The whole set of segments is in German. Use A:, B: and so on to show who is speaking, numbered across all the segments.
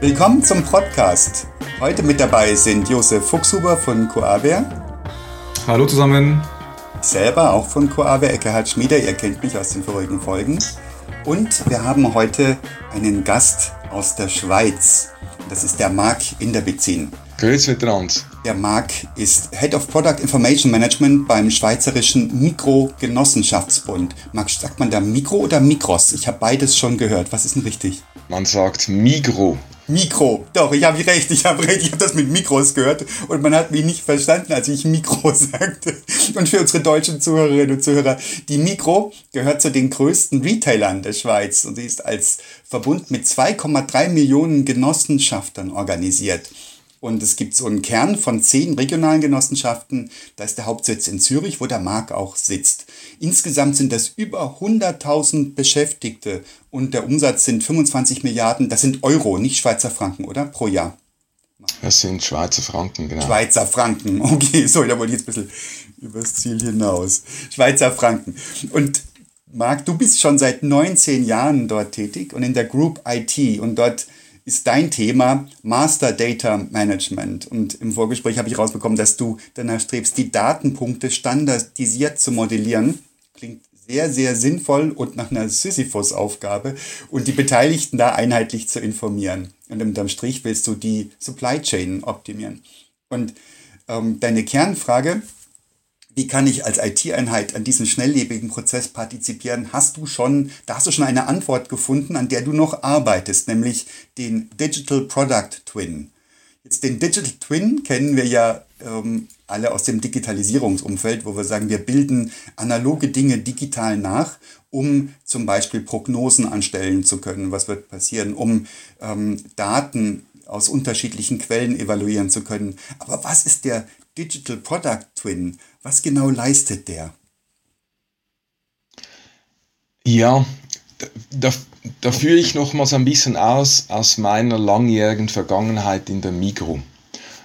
A: Willkommen zum Podcast. Heute mit dabei sind Josef Fuchshuber von Coaver.
B: Hallo zusammen.
A: Selber auch von Coaver, Eckhard Schmieder. Ihr kennt mich aus den vorigen Folgen. Und wir haben heute einen Gast aus der Schweiz. Das ist der Marc Inderbezin.
B: Grüß miteinander.
A: Der Marc ist Head of Product Information Management beim Schweizerischen Mikrogenossenschaftsbund. Marc, sagt man da Mikro oder Mikros? Ich habe beides schon gehört. Was ist denn richtig?
B: Man sagt Migro.
A: Mikro. Doch, ich habe recht, ich habe recht, ich habe das mit Mikros gehört und man hat mich nicht verstanden, als ich Mikro sagte. Und für unsere deutschen Zuhörerinnen und Zuhörer, die Mikro gehört zu den größten Retailern der Schweiz und sie ist als Verbund mit 2,3 Millionen Genossenschaftern organisiert. Und es gibt so einen Kern von zehn regionalen Genossenschaften. Da ist der Hauptsitz in Zürich, wo der Marc auch sitzt. Insgesamt sind das über 100.000 Beschäftigte und der Umsatz sind 25 Milliarden. Das sind Euro, nicht Schweizer Franken, oder? Pro Jahr.
B: Das sind Schweizer Franken, genau.
A: Schweizer Franken, okay, so, da wollte ich jetzt ein bisschen übers Ziel hinaus. Schweizer Franken. Und Marc, du bist schon seit 19 Jahren dort tätig und in der Group IT und dort ist dein Thema Master Data Management. Und im Vorgespräch habe ich rausbekommen, dass du danach strebst, die Datenpunkte standardisiert zu modellieren. Klingt sehr, sehr sinnvoll und nach einer Sisyphus-Aufgabe und die Beteiligten da einheitlich zu informieren. Und unterm Strich willst du die Supply Chain optimieren. Und ähm, deine Kernfrage, wie kann ich als IT-Einheit an diesem schnelllebigen Prozess partizipieren? Hast du schon, da hast du schon eine Antwort gefunden, an der du noch arbeitest, nämlich den Digital Product Twin. Jetzt den Digital Twin kennen wir ja ähm, alle aus dem Digitalisierungsumfeld, wo wir sagen, wir bilden analoge Dinge digital nach, um zum Beispiel Prognosen anstellen zu können, was wird passieren, um ähm, Daten aus unterschiedlichen Quellen evaluieren zu können. Aber was ist der Digital Product Twin? Was genau leistet der?
B: Ja, da, da führe ich nochmals ein bisschen aus aus meiner langjährigen Vergangenheit in der Migro.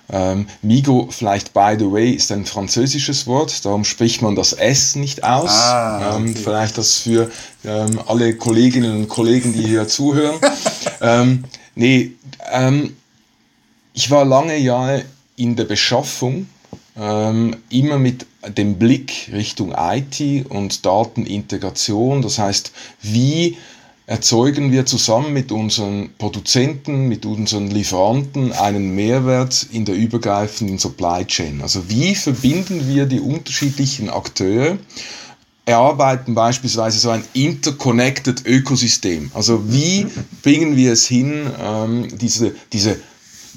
B: Ähm, Migo, vielleicht by the way, ist ein französisches Wort, darum spricht man das S nicht aus. Ah, ähm, okay. ähm, vielleicht das für ähm, alle Kolleginnen und Kollegen, die hier zuhören. ähm, nee, ähm, ich war lange Jahre in der Beschaffung ähm, immer mit dem Blick Richtung IT und Datenintegration. Das heißt, wie erzeugen wir zusammen mit unseren Produzenten, mit unseren Lieferanten einen Mehrwert in der übergreifenden Supply Chain. Also wie verbinden wir die unterschiedlichen Akteure, erarbeiten beispielsweise so ein interconnected Ökosystem. Also wie bringen wir es hin, ähm, diese, diese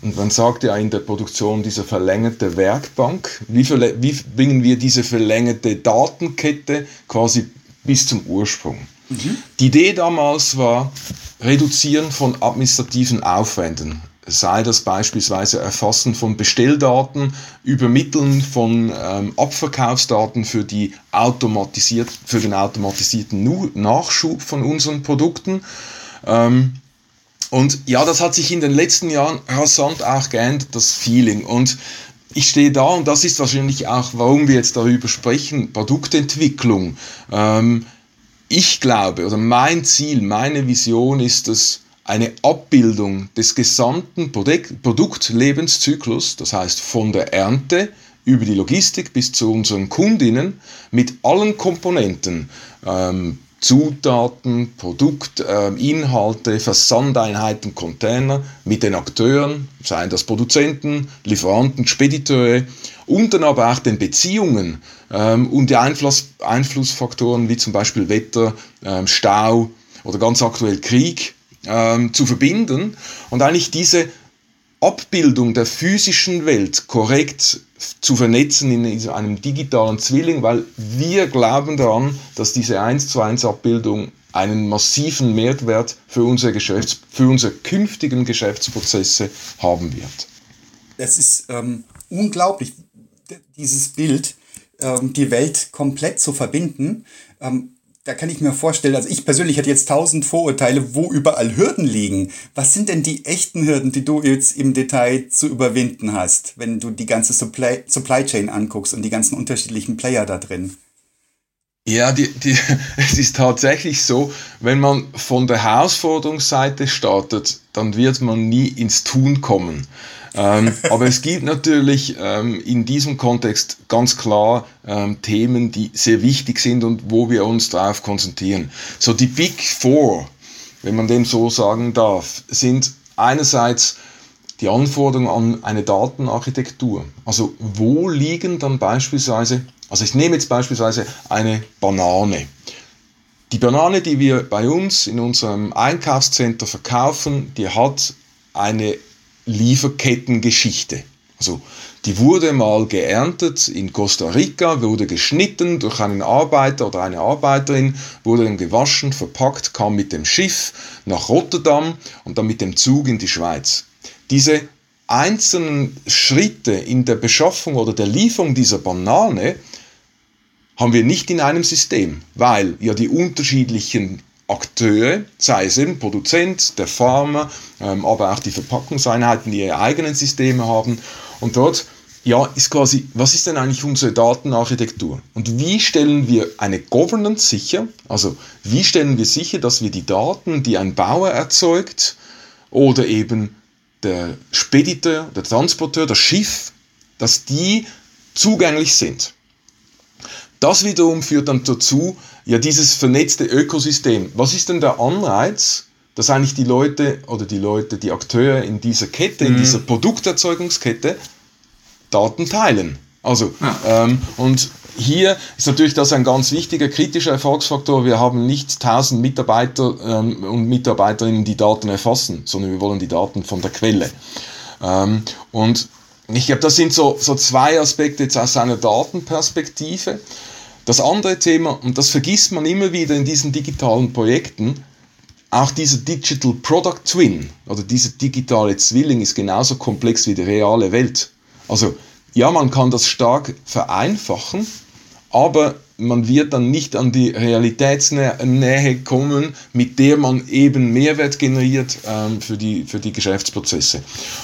B: und man sagt ja in der Produktion diese verlängerte Werkbank. Wie, wie bringen wir diese verlängerte Datenkette quasi bis zum Ursprung? Mhm. Die Idee damals war, reduzieren von administrativen Aufwänden. Sei das beispielsweise Erfassen von Bestelldaten, Übermitteln von ähm, Abverkaufsdaten für, die automatisiert, für den automatisierten Nachschub von unseren Produkten. Ähm, und ja, das hat sich in den letzten Jahren rasant auch geändert, das Feeling. Und ich stehe da und das ist wahrscheinlich auch, warum wir jetzt darüber sprechen, Produktentwicklung. Ähm, ich glaube, oder mein Ziel, meine Vision ist es, eine Abbildung des gesamten Produkt Produktlebenszyklus, das heißt von der Ernte über die Logistik bis zu unseren Kundinnen mit allen Komponenten, ähm, Zutaten, Produktinhalte, äh, Versandeinheiten, Container mit den Akteuren, seien das Produzenten, Lieferanten, Spediteure und dann aber auch den Beziehungen ähm, und die Einfluss, Einflussfaktoren wie zum Beispiel Wetter, ähm, Stau oder ganz aktuell Krieg ähm, zu verbinden. Und eigentlich diese Abbildung der physischen Welt korrekt zu vernetzen in einem digitalen Zwilling, weil wir glauben daran, dass diese 1 zu 1 Abbildung einen massiven Mehrwert für unsere, Geschäfts-, für unsere künftigen Geschäftsprozesse haben wird.
A: Das ist ähm, unglaublich, dieses Bild, ähm, die Welt komplett zu verbinden. Ähm, da kann ich mir vorstellen, also ich persönlich hätte jetzt tausend Vorurteile, wo überall Hürden liegen. Was sind denn die echten Hürden, die du jetzt im Detail zu überwinden hast, wenn du die ganze Supply, Supply Chain anguckst und die ganzen unterschiedlichen Player da drin?
B: Ja, die, die, es ist tatsächlich so, wenn man von der Herausforderungsseite startet, dann wird man nie ins Tun kommen. Ähm, aber es gibt natürlich ähm, in diesem Kontext ganz klar ähm, Themen, die sehr wichtig sind und wo wir uns darauf konzentrieren. So die Big Four, wenn man dem so sagen darf, sind einerseits die Anforderungen an eine Datenarchitektur. Also wo liegen dann beispielsweise also ich nehme jetzt beispielsweise eine Banane. Die Banane, die wir bei uns in unserem Einkaufscenter verkaufen, die hat eine Lieferkettengeschichte. Also die wurde mal geerntet in Costa Rica, wurde geschnitten durch einen Arbeiter oder eine Arbeiterin, wurde dann gewaschen, verpackt, kam mit dem Schiff nach Rotterdam und dann mit dem Zug in die Schweiz. Diese einzelnen Schritte in der Beschaffung oder der Lieferung dieser Banane haben wir nicht in einem System, weil ja die unterschiedlichen Akteure, sei es eben Produzent, der Farmer, ähm, aber auch die Verpackungseinheiten, die ihre eigenen Systeme haben. Und dort ja, ist quasi, was ist denn eigentlich unsere Datenarchitektur? Und wie stellen wir eine Governance sicher? Also wie stellen wir sicher, dass wir die Daten, die ein Bauer erzeugt oder eben der Spediteur, der Transporteur, das Schiff, dass die zugänglich sind? Das wiederum führt dann dazu, ja, dieses vernetzte Ökosystem. Was ist denn der Anreiz, dass eigentlich die Leute oder die Leute, die Akteure in dieser Kette, mhm. in dieser Produkterzeugungskette Daten teilen? Also, ja. ähm, und hier ist natürlich das ein ganz wichtiger kritischer Erfolgsfaktor. Wir haben nicht 1000 Mitarbeiter ähm, und Mitarbeiterinnen, die Daten erfassen, sondern wir wollen die Daten von der Quelle. Ähm, und ich glaube, das sind so, so zwei Aspekte jetzt aus einer Datenperspektive. Das andere Thema, und das vergisst man immer wieder in diesen digitalen Projekten, auch dieser Digital Product Twin oder dieser digitale Zwilling ist genauso komplex wie die reale Welt. Also ja, man kann das stark vereinfachen, aber man wird dann nicht an die Realitätsnähe kommen, mit der man eben Mehrwert generiert ähm, für, die, für die Geschäftsprozesse.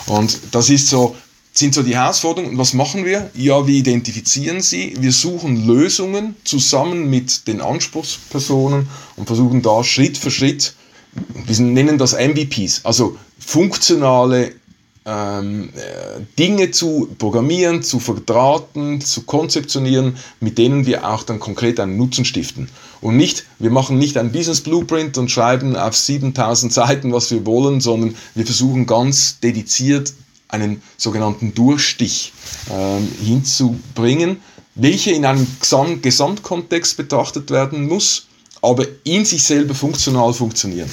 B: Und das ist so sind so die Herausforderungen. Und was machen wir? Ja, wir identifizieren sie, wir suchen Lösungen zusammen mit den Anspruchspersonen und versuchen da Schritt für Schritt, wir nennen das MVPs, also funktionale ähm, äh, Dinge zu programmieren, zu verdrahten, zu konzeptionieren, mit denen wir auch dann konkret einen Nutzen stiften. Und nicht, wir machen nicht ein Business Blueprint und schreiben auf 7000 Seiten, was wir wollen, sondern wir versuchen ganz dediziert einen sogenannten Durchstich äh, hinzubringen, welcher in einem Gesam Gesamtkontext betrachtet werden muss, aber in sich selber funktional funktionieren.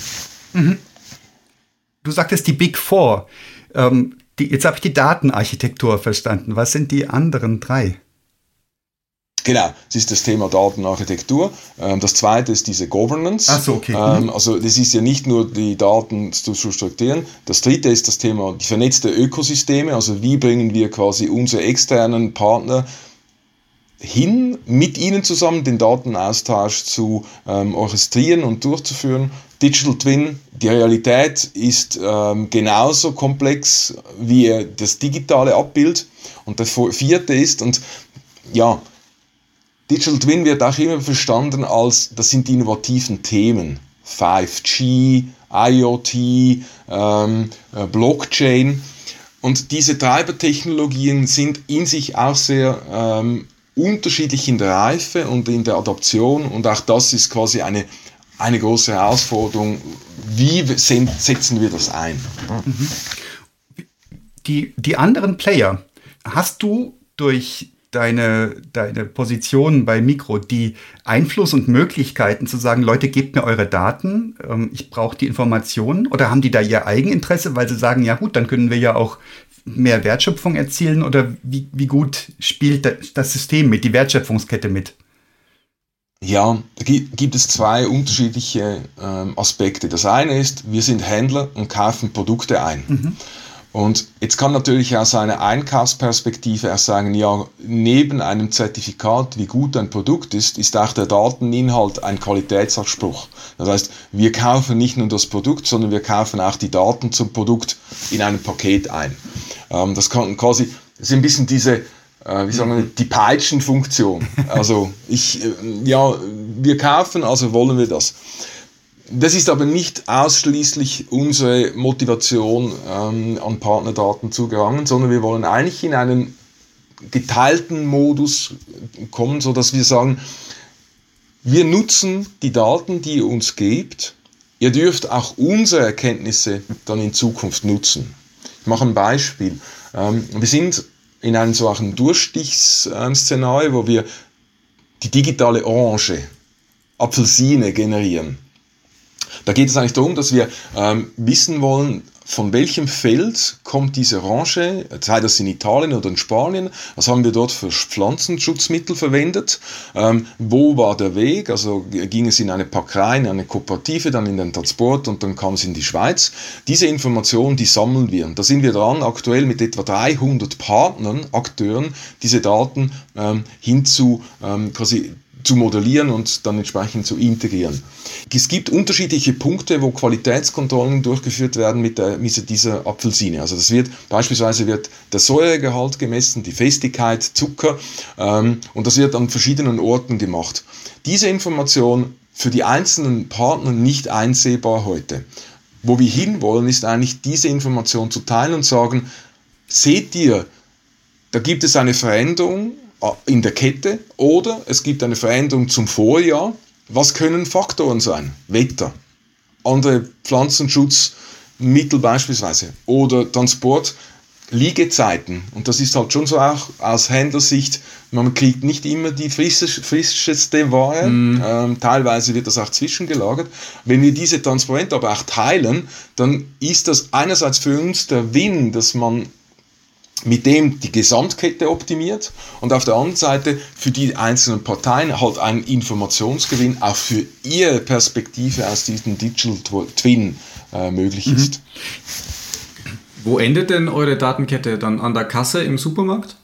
B: Mhm.
A: Du sagtest die Big Four. Ähm, die, jetzt habe ich die Datenarchitektur verstanden. Was sind die anderen drei?
B: Genau, das ist das Thema Datenarchitektur. Ähm, das zweite ist diese Governance.
A: So, okay.
B: Ähm, also das ist ja nicht nur die Daten zu strukturieren. Das dritte ist das Thema die vernetzte Ökosysteme. Also wie bringen wir quasi unsere externen Partner hin, mit ihnen zusammen den Datenaustausch zu ähm, orchestrieren und durchzuführen. Digital Twin, die Realität ist ähm, genauso komplex wie das digitale Abbild. Und der vierte ist, und ja, Digital Twin wird auch immer verstanden als, das sind die innovativen Themen. 5G, IoT, ähm, äh, Blockchain. Und diese Treibertechnologien sind in sich auch sehr ähm, unterschiedlich in der Reife und in der Adaption. Und auch das ist quasi eine, eine große Herausforderung. Wie setzen wir das ein? Mhm.
A: Die, die anderen Player, hast du durch deine, deine Position bei Mikro, die Einfluss und Möglichkeiten zu sagen, Leute, gebt mir eure Daten, ähm, ich brauche die Informationen? Oder haben die da ihr Eigeninteresse, weil sie sagen, ja gut, dann können wir ja auch mehr Wertschöpfung erzielen? Oder wie, wie gut spielt das System mit, die Wertschöpfungskette mit?
B: Ja, da gibt es zwei unterschiedliche ähm, Aspekte. Das eine ist, wir sind Händler und kaufen Produkte ein. Mhm. Und jetzt kann natürlich aus einer Einkaufsperspektive erst sagen, ja, neben einem Zertifikat, wie gut ein Produkt ist, ist auch der Dateninhalt ein Qualitätsanspruch. Das heißt, wir kaufen nicht nur das Produkt, sondern wir kaufen auch die Daten zum Produkt in einem Paket ein. Ähm, das kann quasi, das ist ein bisschen diese, äh, wie sagen wir, die Peitschenfunktion. Also ich, äh, ja, wir kaufen, also wollen wir das. Das ist aber nicht ausschließlich unsere Motivation, ähm, an Partnerdaten zu gelangen, sondern wir wollen eigentlich in einen geteilten Modus kommen, so dass wir sagen, wir nutzen die Daten, die ihr uns gebt. Ihr dürft auch unsere Erkenntnisse dann in Zukunft nutzen. Ich mache ein Beispiel. Ähm, wir sind in einem solchen Durchstichsszenario, wo wir die digitale Orange, Apfelsine generieren. Da geht es eigentlich darum, dass wir ähm, wissen wollen, von welchem Feld kommt diese Orange, sei das in Italien oder in Spanien, was haben wir dort für Pflanzenschutzmittel verwendet, ähm, wo war der Weg, also ging es in eine Packerei, in eine Kooperative, dann in den Transport und dann kam es in die Schweiz. Diese Informationen, die sammeln wir. Da sind wir dran, aktuell mit etwa 300 Partnern, Akteuren, diese Daten ähm, hinzu ähm, quasi zu modellieren und dann entsprechend zu integrieren. Es gibt unterschiedliche Punkte, wo Qualitätskontrollen durchgeführt werden mit, der, mit dieser Apfelsine. Also das wird beispielsweise wird der Säuregehalt gemessen, die Festigkeit, Zucker ähm, und das wird an verschiedenen Orten gemacht. Diese Information für die einzelnen Partner nicht einsehbar heute. Wo wir hinwollen, ist eigentlich diese Information zu teilen und sagen, seht ihr, da gibt es eine Veränderung in der Kette oder es gibt eine Veränderung zum Vorjahr. Was können Faktoren sein? Wetter, andere Pflanzenschutzmittel beispielsweise oder Transport, Liegezeiten. Und das ist halt schon so auch aus Händlersicht, man kriegt nicht immer die frischeste Ware, mm. ähm, teilweise wird das auch zwischengelagert. Wenn wir diese transparent aber auch teilen, dann ist das einerseits für uns der Win, dass man mit dem die Gesamtkette optimiert und auf der anderen Seite für die einzelnen Parteien halt ein Informationsgewinn auch für ihre Perspektive aus diesem Digital Twin äh, möglich mhm. ist.
C: Wo endet denn eure Datenkette dann an der Kasse im Supermarkt?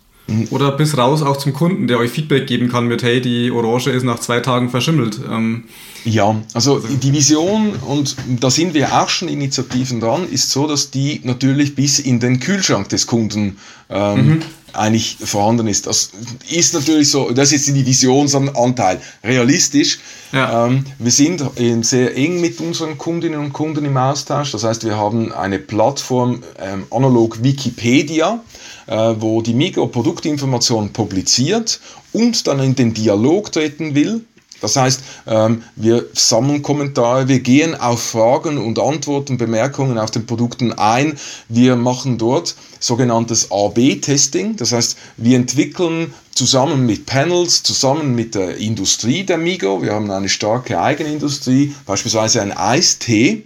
C: Oder bis raus auch zum Kunden, der euch Feedback geben kann mit, hey, die Orange ist nach zwei Tagen verschimmelt. Ähm,
B: ja, also die Vision, und da sind wir auch schon Initiativen dran, ist so, dass die natürlich bis in den Kühlschrank des Kunden ähm, mhm. eigentlich vorhanden ist. Das ist natürlich so, das ist die Visionsanteil. Realistisch, ja. ähm, wir sind sehr eng mit unseren Kundinnen und Kunden im Austausch. Das heißt, wir haben eine Plattform, ähm, analog Wikipedia, wo die Mikroproduktinformation publiziert und dann in den Dialog treten will das heißt, ähm, wir sammeln Kommentare, wir gehen auf Fragen und Antworten, Bemerkungen auf den Produkten ein. Wir machen dort sogenanntes AB-Testing. Das heißt, wir entwickeln zusammen mit Panels, zusammen mit der Industrie der Migo, wir haben eine starke Eigenindustrie, beispielsweise ein Eistee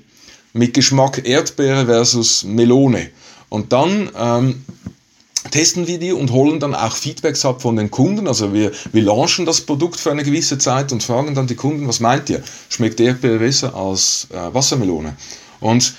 B: mit Geschmack Erdbeere versus Melone. Und dann ähm, testen wir die und holen dann auch Feedbacks ab von den Kunden. Also wir, wir launchen das Produkt für eine gewisse Zeit und fragen dann die Kunden, was meint ihr? Schmeckt Erdbeere besser als äh, Wassermelone? Und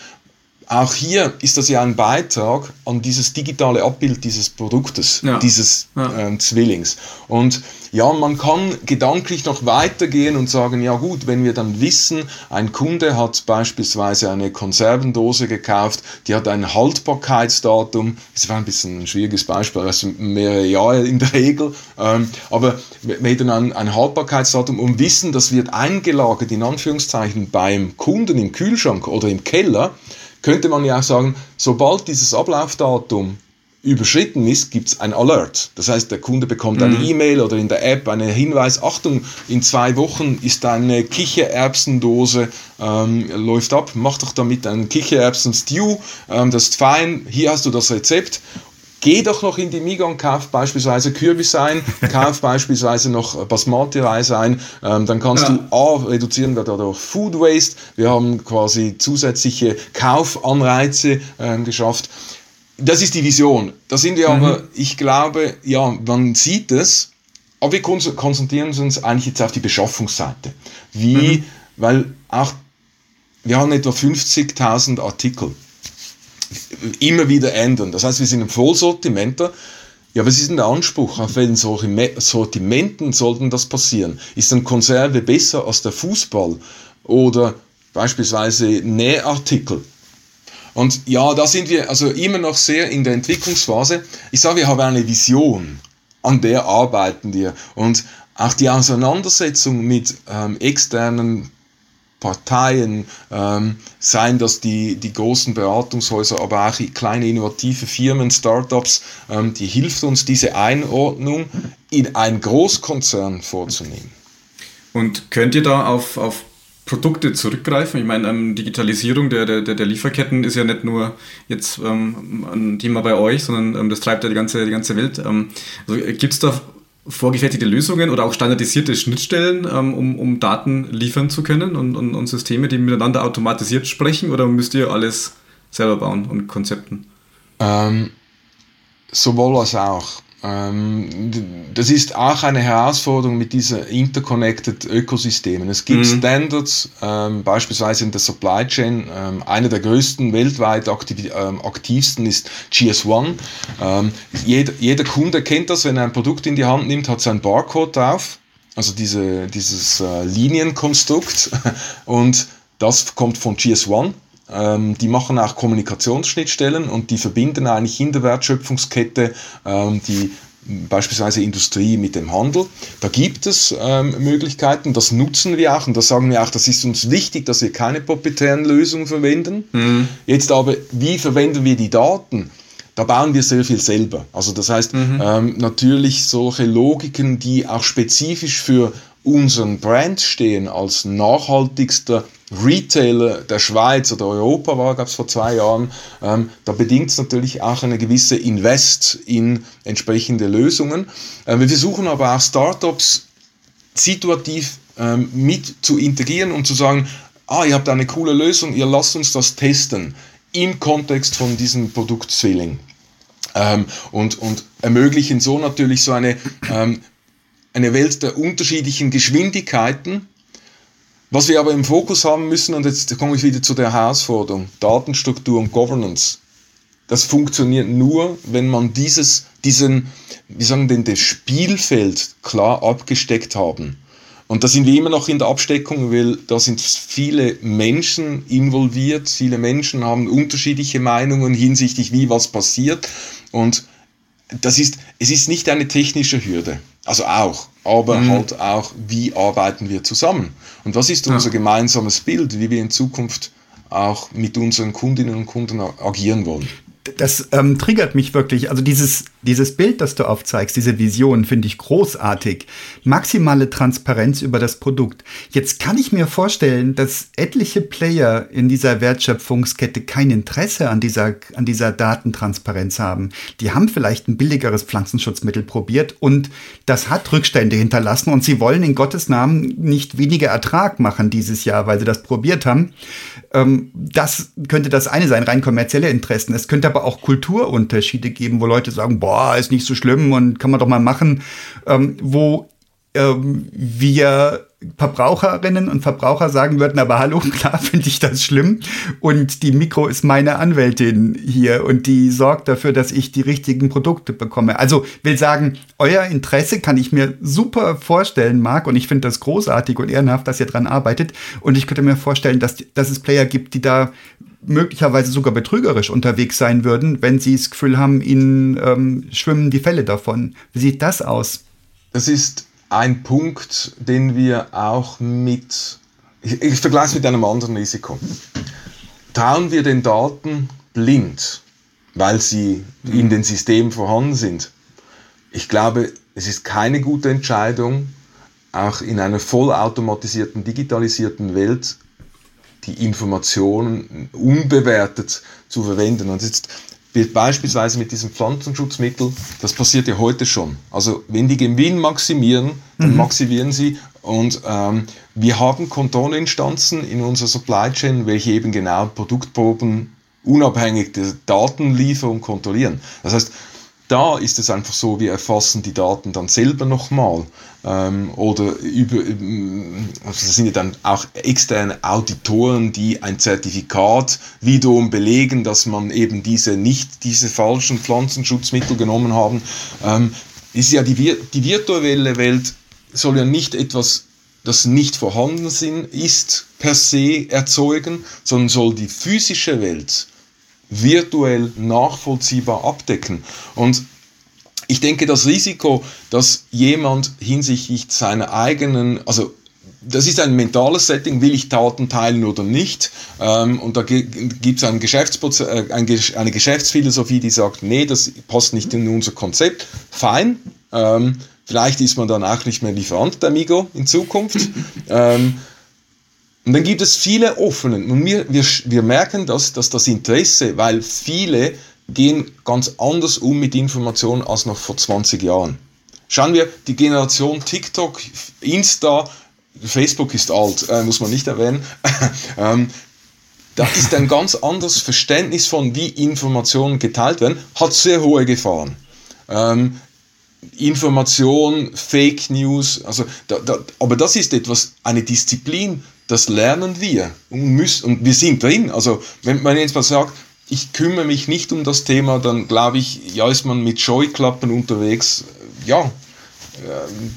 B: auch hier ist das ja ein Beitrag an dieses digitale Abbild dieses Produktes, ja. dieses ja. Ähm, Zwillings. Und ja, man kann gedanklich noch weitergehen und sagen, ja gut, wenn wir dann wissen, ein Kunde hat beispielsweise eine Konservendose gekauft, die hat ein Haltbarkeitsdatum, das war ein bisschen ein schwieriges Beispiel, also mehrere Jahre in der Regel, ähm, aber wir hätten ein, ein Haltbarkeitsdatum und wissen, das wird eingelagert, in Anführungszeichen, beim Kunden im Kühlschrank oder im Keller, könnte man ja auch sagen, sobald dieses Ablaufdatum überschritten ist, gibt es ein Alert. Das heißt, der Kunde bekommt mhm. eine E-Mail oder in der App einen Hinweis, Achtung, in zwei Wochen ist deine Kichererbsendose, ähm, läuft ab, mach doch damit einen Kichererbsen-Stew, ähm, das ist fein, hier hast du das Rezept Geh doch noch in die Miga und kauf beispielsweise Kürbis ein, kauf beispielsweise noch Basmati-Reis ein. Ähm, dann kannst ja. du A, reduzieren wir dadurch Food Waste. Wir haben quasi zusätzliche Kaufanreize ähm, geschafft. Das ist die Vision. Da sind wir mhm. aber, ich glaube, ja, man sieht es, aber wir konzentrieren uns eigentlich jetzt auf die Beschaffungsseite. Wie, mhm. weil auch, wir haben etwa 50.000 Artikel immer wieder ändern. Das heißt, wir sind im Vollsortimenter. Ja, was ist denn der Anspruch? Auf welchen Sortimenten sollten das passieren? Ist ein Konserve besser als der Fußball? Oder beispielsweise Nähartikel? Und ja, da sind wir also immer noch sehr in der Entwicklungsphase. Ich sage, wir haben eine Vision. an der arbeiten wir. Und auch die Auseinandersetzung mit ähm, externen Parteien, ähm, seien das die, die großen Beratungshäuser, aber auch kleine innovative Firmen, Startups, ähm, die hilft uns, diese Einordnung in einen Großkonzern vorzunehmen.
C: Und könnt ihr da auf, auf Produkte zurückgreifen? Ich meine, ähm, Digitalisierung der, der, der Lieferketten ist ja nicht nur jetzt ähm, ein Thema bei euch, sondern ähm, das treibt ja die ganze, die ganze Welt. Ähm, also gibt es da vorgefertigte Lösungen oder auch standardisierte Schnittstellen, ähm, um, um Daten liefern zu können und, und, und Systeme, die miteinander automatisiert sprechen oder müsst ihr alles selber bauen und Konzepten?
B: Ähm, sowohl als auch. Ähm, das ist auch eine Herausforderung mit diesen interconnected Ökosystemen. Es gibt mhm. Standards, ähm, beispielsweise in der Supply Chain. Ähm, einer der größten weltweit aktiv, ähm, aktivsten ist GS1. Ähm, jeder, jeder Kunde kennt das, wenn er ein Produkt in die Hand nimmt, hat sein Barcode drauf, also diese, dieses äh, Linienkonstrukt. Und das kommt von GS1. Ähm, die machen auch Kommunikationsschnittstellen und die verbinden eigentlich in der Wertschöpfungskette ähm, die beispielsweise Industrie mit dem Handel. Da gibt es ähm, Möglichkeiten, das nutzen wir auch und da sagen wir auch, das ist uns wichtig, dass wir keine proprietären Lösungen verwenden. Mhm. Jetzt aber, wie verwenden wir die Daten? Da bauen wir sehr viel selber. Also das heißt, mhm. ähm, natürlich solche Logiken, die auch spezifisch für unseren Brand stehen als nachhaltigster Retailer der Schweiz oder Europa war, gab es vor zwei Jahren, ähm, da bedingt es natürlich auch eine gewisse Invest in entsprechende Lösungen. Äh, wir versuchen aber auch Startups situativ ähm, mit zu integrieren und zu sagen, ah, ihr habt eine coole Lösung, ihr lasst uns das testen im Kontext von diesem Produkt Zwilling. Ähm, und, und ermöglichen so natürlich so eine, ähm, eine Welt der unterschiedlichen Geschwindigkeiten, was wir aber im Fokus haben müssen, und jetzt komme ich wieder zu der Herausforderung, Datenstruktur und Governance. Das funktioniert nur, wenn man dieses, diesen, wie sagen denn, das Spielfeld klar abgesteckt haben. Und da sind wir immer noch in der Absteckung, weil da sind viele Menschen involviert, viele Menschen haben unterschiedliche Meinungen hinsichtlich, wie was passiert. Und das ist, es ist nicht eine technische Hürde. Also auch, aber mhm. halt auch, wie arbeiten wir zusammen? Und was ist unser ja. gemeinsames Bild, wie wir in Zukunft auch mit unseren Kundinnen und Kunden agieren wollen?
A: Das ähm, triggert mich wirklich. Also dieses, dieses Bild, das du aufzeigst, diese Vision, finde ich großartig. Maximale Transparenz über das Produkt. Jetzt kann ich mir vorstellen, dass etliche Player in dieser Wertschöpfungskette kein Interesse an dieser, an dieser Datentransparenz haben. Die haben vielleicht ein billigeres Pflanzenschutzmittel probiert und das hat Rückstände hinterlassen und sie wollen in Gottes Namen nicht weniger Ertrag machen dieses Jahr, weil sie das probiert haben. Ähm, das könnte das eine sein, rein kommerzielle Interessen. Es könnte aber auch Kulturunterschiede geben, wo Leute sagen, boah, ist nicht so schlimm und kann man doch mal machen, ähm, wo ähm, wir Verbraucherinnen und Verbraucher sagen würden, aber hallo, klar finde ich das schlimm. Und die Mikro ist meine Anwältin hier und die sorgt dafür, dass ich die richtigen Produkte bekomme. Also will sagen, euer Interesse kann ich mir super vorstellen, Marc, und ich finde das großartig und ehrenhaft, dass ihr dran arbeitet. Und ich könnte mir vorstellen, dass, dass es Player gibt, die da möglicherweise sogar betrügerisch unterwegs sein würden, wenn sie das Gefühl haben, ihnen ähm, schwimmen die Fälle davon. Wie sieht das aus?
B: Das ist ein Punkt, den wir auch mit, ich, ich vergleiche es mit einem anderen Risiko. Trauen wir den Daten blind, weil sie mhm. in den Systemen vorhanden sind? Ich glaube, es ist keine gute Entscheidung, auch in einer vollautomatisierten, digitalisierten Welt die Informationen unbewertet zu verwenden. Und jetzt beispielsweise mit diesem Pflanzenschutzmittel, das passiert ja heute schon. Also wenn die Gewinn maximieren, dann mhm. maximieren sie. Und ähm, wir haben Kontrollinstanzen in unserer Supply Chain, welche eben genau Produktproben unabhängig der Datenlieferung kontrollieren. Das heißt, da ist es einfach so, wir erfassen die Daten dann selber nochmal. Ähm, oder über, ähm, also das sind ja dann auch externe Auditoren, die ein Zertifikat wiederum belegen, dass man eben diese nicht diese falschen Pflanzenschutzmittel genommen haben. Ähm, ist ja die, die virtuelle Welt soll ja nicht etwas das nicht vorhanden ist, per se erzeugen, sondern soll die physische Welt virtuell nachvollziehbar abdecken. Und ich denke, das Risiko, dass jemand hinsichtlich seiner eigenen, also das ist ein mentales Setting, will ich Daten teilen oder nicht. Ähm, und da gibt es einen äh, eine Geschäftsphilosophie, die sagt, nee, das passt nicht in unser Konzept. Fein. Ähm, vielleicht ist man dann auch nicht mehr Lieferant der Migo in Zukunft. und dann gibt es viele offene. Und wir, wir, wir merken das, dass das Interesse, weil viele gehen ganz anders um mit Informationen als noch vor 20 Jahren. Schauen wir die Generation TikTok, Insta, Facebook ist alt, äh, muss man nicht erwähnen. ähm, da ist ein ganz anderes Verständnis von, wie Informationen geteilt werden, hat sehr hohe Gefahren. Ähm, Information, Fake News, also da, da, aber das ist etwas, eine Disziplin, das lernen wir und, müssen, und wir sind drin. Also wenn man jetzt mal sagt, ich kümmere mich nicht um das Thema, dann glaube ich, ja, ist man mit Scheuklappen unterwegs, ja,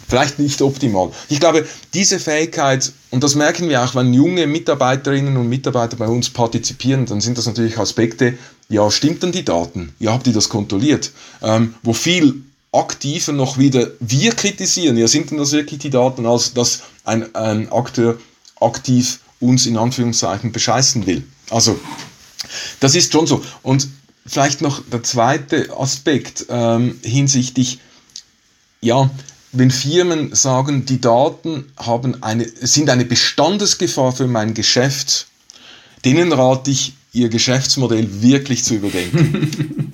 B: vielleicht nicht optimal. Ich glaube, diese Fähigkeit, und das merken wir auch, wenn junge Mitarbeiterinnen und Mitarbeiter bei uns partizipieren, dann sind das natürlich Aspekte, ja, stimmt denn die Daten? Ja, habt ihr das kontrolliert? Ähm, wo viel aktiver noch wieder wir kritisieren, ja, sind denn das wirklich die Daten, als dass ein, ein Akteur aktiv uns in Anführungszeichen bescheißen will. Also, das ist schon so. Und vielleicht noch der zweite Aspekt ähm, hinsichtlich, ja, wenn Firmen sagen, die Daten haben eine, sind eine Bestandesgefahr für mein Geschäft, denen rate ich, ihr Geschäftsmodell wirklich zu überdenken.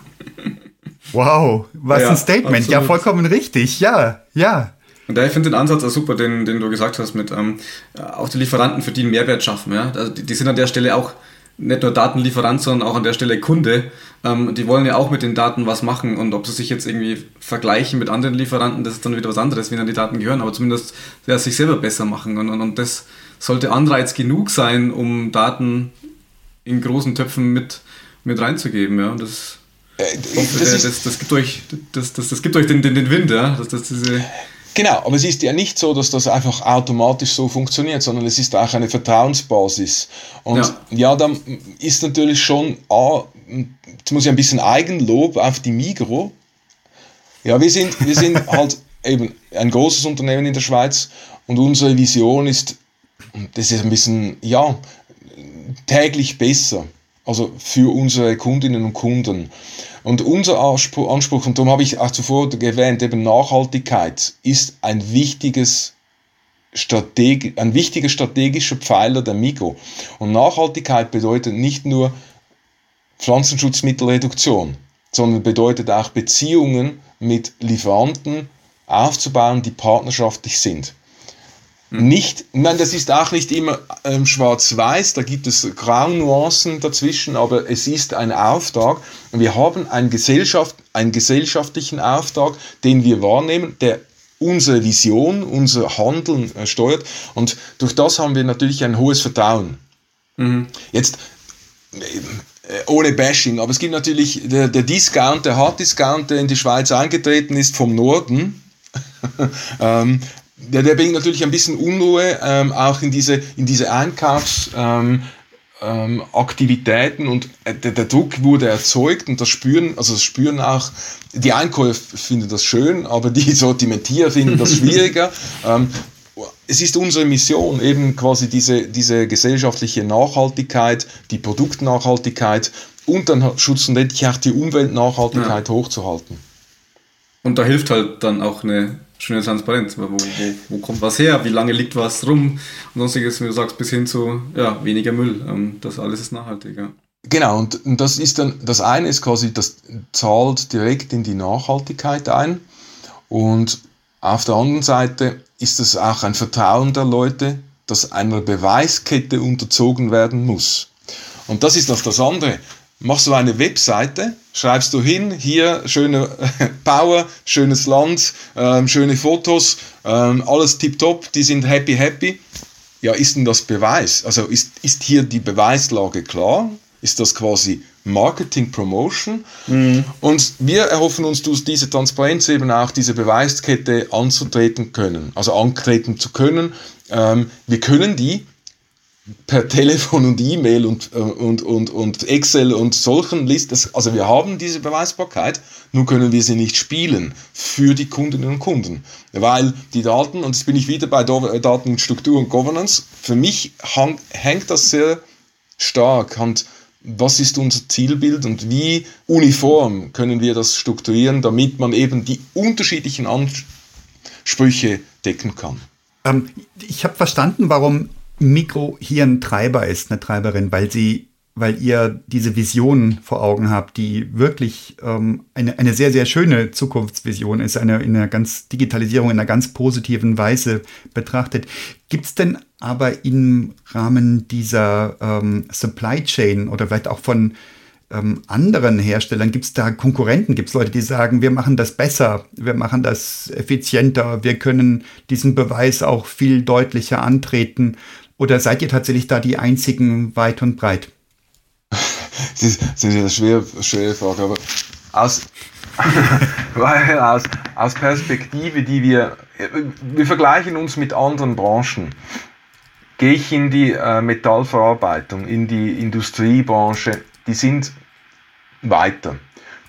A: wow, was ja, ein Statement. Absolut. Ja, vollkommen richtig. Ja, ja.
C: Und daher finde ich den Ansatz auch super, den, den du gesagt hast, mit ähm, auch die Lieferanten für die einen Mehrwert schaffen. Ja? Also die, die sind an der Stelle auch nicht nur Datenlieferant, sondern auch an der Stelle Kunde. Ähm, die wollen ja auch mit den Daten was machen und ob sie sich jetzt irgendwie vergleichen mit anderen Lieferanten, das ist dann wieder was anderes, wenn dann die Daten gehören, aber zumindest ja, sich selber besser machen und, und, und das sollte Anreiz genug sein, um Daten in großen Töpfen mit, mit reinzugeben. Ja? Und das, äh, das, das, das, das, gibt euch, das, das, das gibt euch den, den, den Wind, ja? dass das diese
B: Genau, aber es ist ja nicht so, dass das einfach automatisch so funktioniert, sondern es ist auch eine Vertrauensbasis. Und ja, ja dann ist natürlich schon, ah, jetzt muss ich ein bisschen Eigenlob auf die Migro. Ja, wir sind, wir sind halt eben ein großes Unternehmen in der Schweiz und unsere Vision ist, das ist ein bisschen, ja, täglich besser. Also für unsere Kundinnen und Kunden. Und unser Anspruch, und darum habe ich auch zuvor erwähnt, eben Nachhaltigkeit ist ein wichtiges Strateg ein wichtiger strategischer Pfeiler der Mikro. Und Nachhaltigkeit bedeutet nicht nur Pflanzenschutzmittelreduktion, sondern bedeutet auch Beziehungen mit Lieferanten aufzubauen, die partnerschaftlich sind. Mhm. Nicht, nein, das ist auch nicht immer ähm, schwarz-weiß, da gibt es Graunuancen dazwischen, aber es ist ein Auftrag. Wir haben einen, Gesellschaft, einen gesellschaftlichen Auftrag, den wir wahrnehmen, der unsere Vision, unser Handeln äh, steuert. Und durch das haben wir natürlich ein hohes Vertrauen. Mhm. Jetzt, äh, ohne Bashing, aber es gibt natürlich der, der Discount, der Hard-Discount, der in die Schweiz eingetreten ist vom Norden. ähm, der, der bringt natürlich ein bisschen Unruhe ähm, auch in diese, in diese Einkaufsaktivitäten ähm, ähm, und äh, der, der, Druck wurde erzeugt und das spüren, also das spüren auch, die Einkäufer finden das schön, aber die Sortimentierer finden das schwieriger. ähm, es ist unsere Mission, eben quasi diese, diese gesellschaftliche Nachhaltigkeit, die Produktnachhaltigkeit und dann schlussendlich auch die Umweltnachhaltigkeit ja. hochzuhalten.
C: Und da hilft halt dann auch eine schöne Transparenz. Wo, wo, wo, kommt was her? Wie lange liegt was rum? Und sonstiges, wie du sagst, bis hin zu ja, weniger Müll. Ähm, das alles ist nachhaltig. Ja.
B: Genau, und, und das ist dann, das eine ist quasi, das zahlt direkt in die Nachhaltigkeit ein. Und auf der anderen Seite ist es auch ein Vertrauen der Leute, dass einer Beweiskette unterzogen werden muss. Und das ist noch das andere machst du eine Webseite, schreibst du hin, hier schöne Power, schönes Land, ähm, schöne Fotos, ähm, alles tipptopp, die sind happy, happy. Ja, ist denn das Beweis? Also ist, ist hier die Beweislage klar? Ist das quasi Marketing, Promotion? Mhm. Und wir erhoffen uns durch diese Transparenz eben auch diese Beweiskette anzutreten können, also antreten zu können. Ähm, wir können die per Telefon und E-Mail und, äh, und, und, und Excel und solchen Listen. Also wir haben diese Beweisbarkeit, nur können wir sie nicht spielen für die Kundinnen und Kunden. Weil die Daten, und jetzt bin ich wieder bei Datenstruktur und Governance, für mich hängt das sehr stark an, was ist unser Zielbild und wie uniform können wir das strukturieren, damit man eben die unterschiedlichen Ansprüche decken kann.
A: Ähm, ich habe verstanden, warum Mikro hier ein Treiber ist, eine Treiberin, weil sie, weil ihr diese Vision vor Augen habt, die wirklich ähm, eine, eine sehr, sehr schöne Zukunftsvision ist, eine in einer ganz Digitalisierung in einer ganz positiven Weise betrachtet. Gibt es denn aber im Rahmen dieser ähm, Supply Chain oder vielleicht auch von ähm, anderen Herstellern? Gibt es da Konkurrenten? Gibt es Leute, die sagen, wir machen das besser, wir machen das effizienter, wir können diesen Beweis auch viel deutlicher antreten? Oder seid ihr tatsächlich da die einzigen weit und breit?
B: das ist, das ist eine schwere, schwere Frage, aber aus, aus, aus Perspektive, die wir, wir vergleichen uns mit anderen Branchen gehe ich in die äh, Metallverarbeitung, in die Industriebranche, die sind weiter.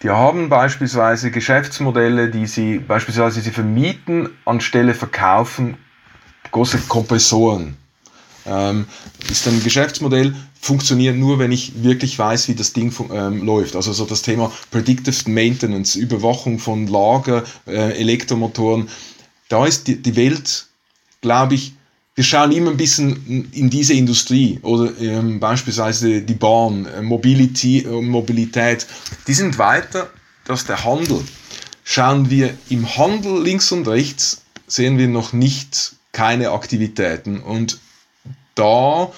B: Die haben beispielsweise Geschäftsmodelle, die sie beispielsweise sie vermieten anstelle verkaufen große Kompressoren. Ähm, ist ein Geschäftsmodell, funktioniert nur, wenn ich wirklich weiß, wie das Ding ähm, läuft. Also so das Thema Predictive Maintenance, Überwachung von Lager, äh, Elektromotoren. Da ist die, die Welt, glaube ich, wir schauen immer ein bisschen in diese Industrie oder ähm, beispielsweise die Bahn, äh, Mobility, äh, Mobilität, die sind weiter als der Handel. Schauen wir im Handel links und rechts, sehen wir noch nicht keine Aktivitäten. Und da,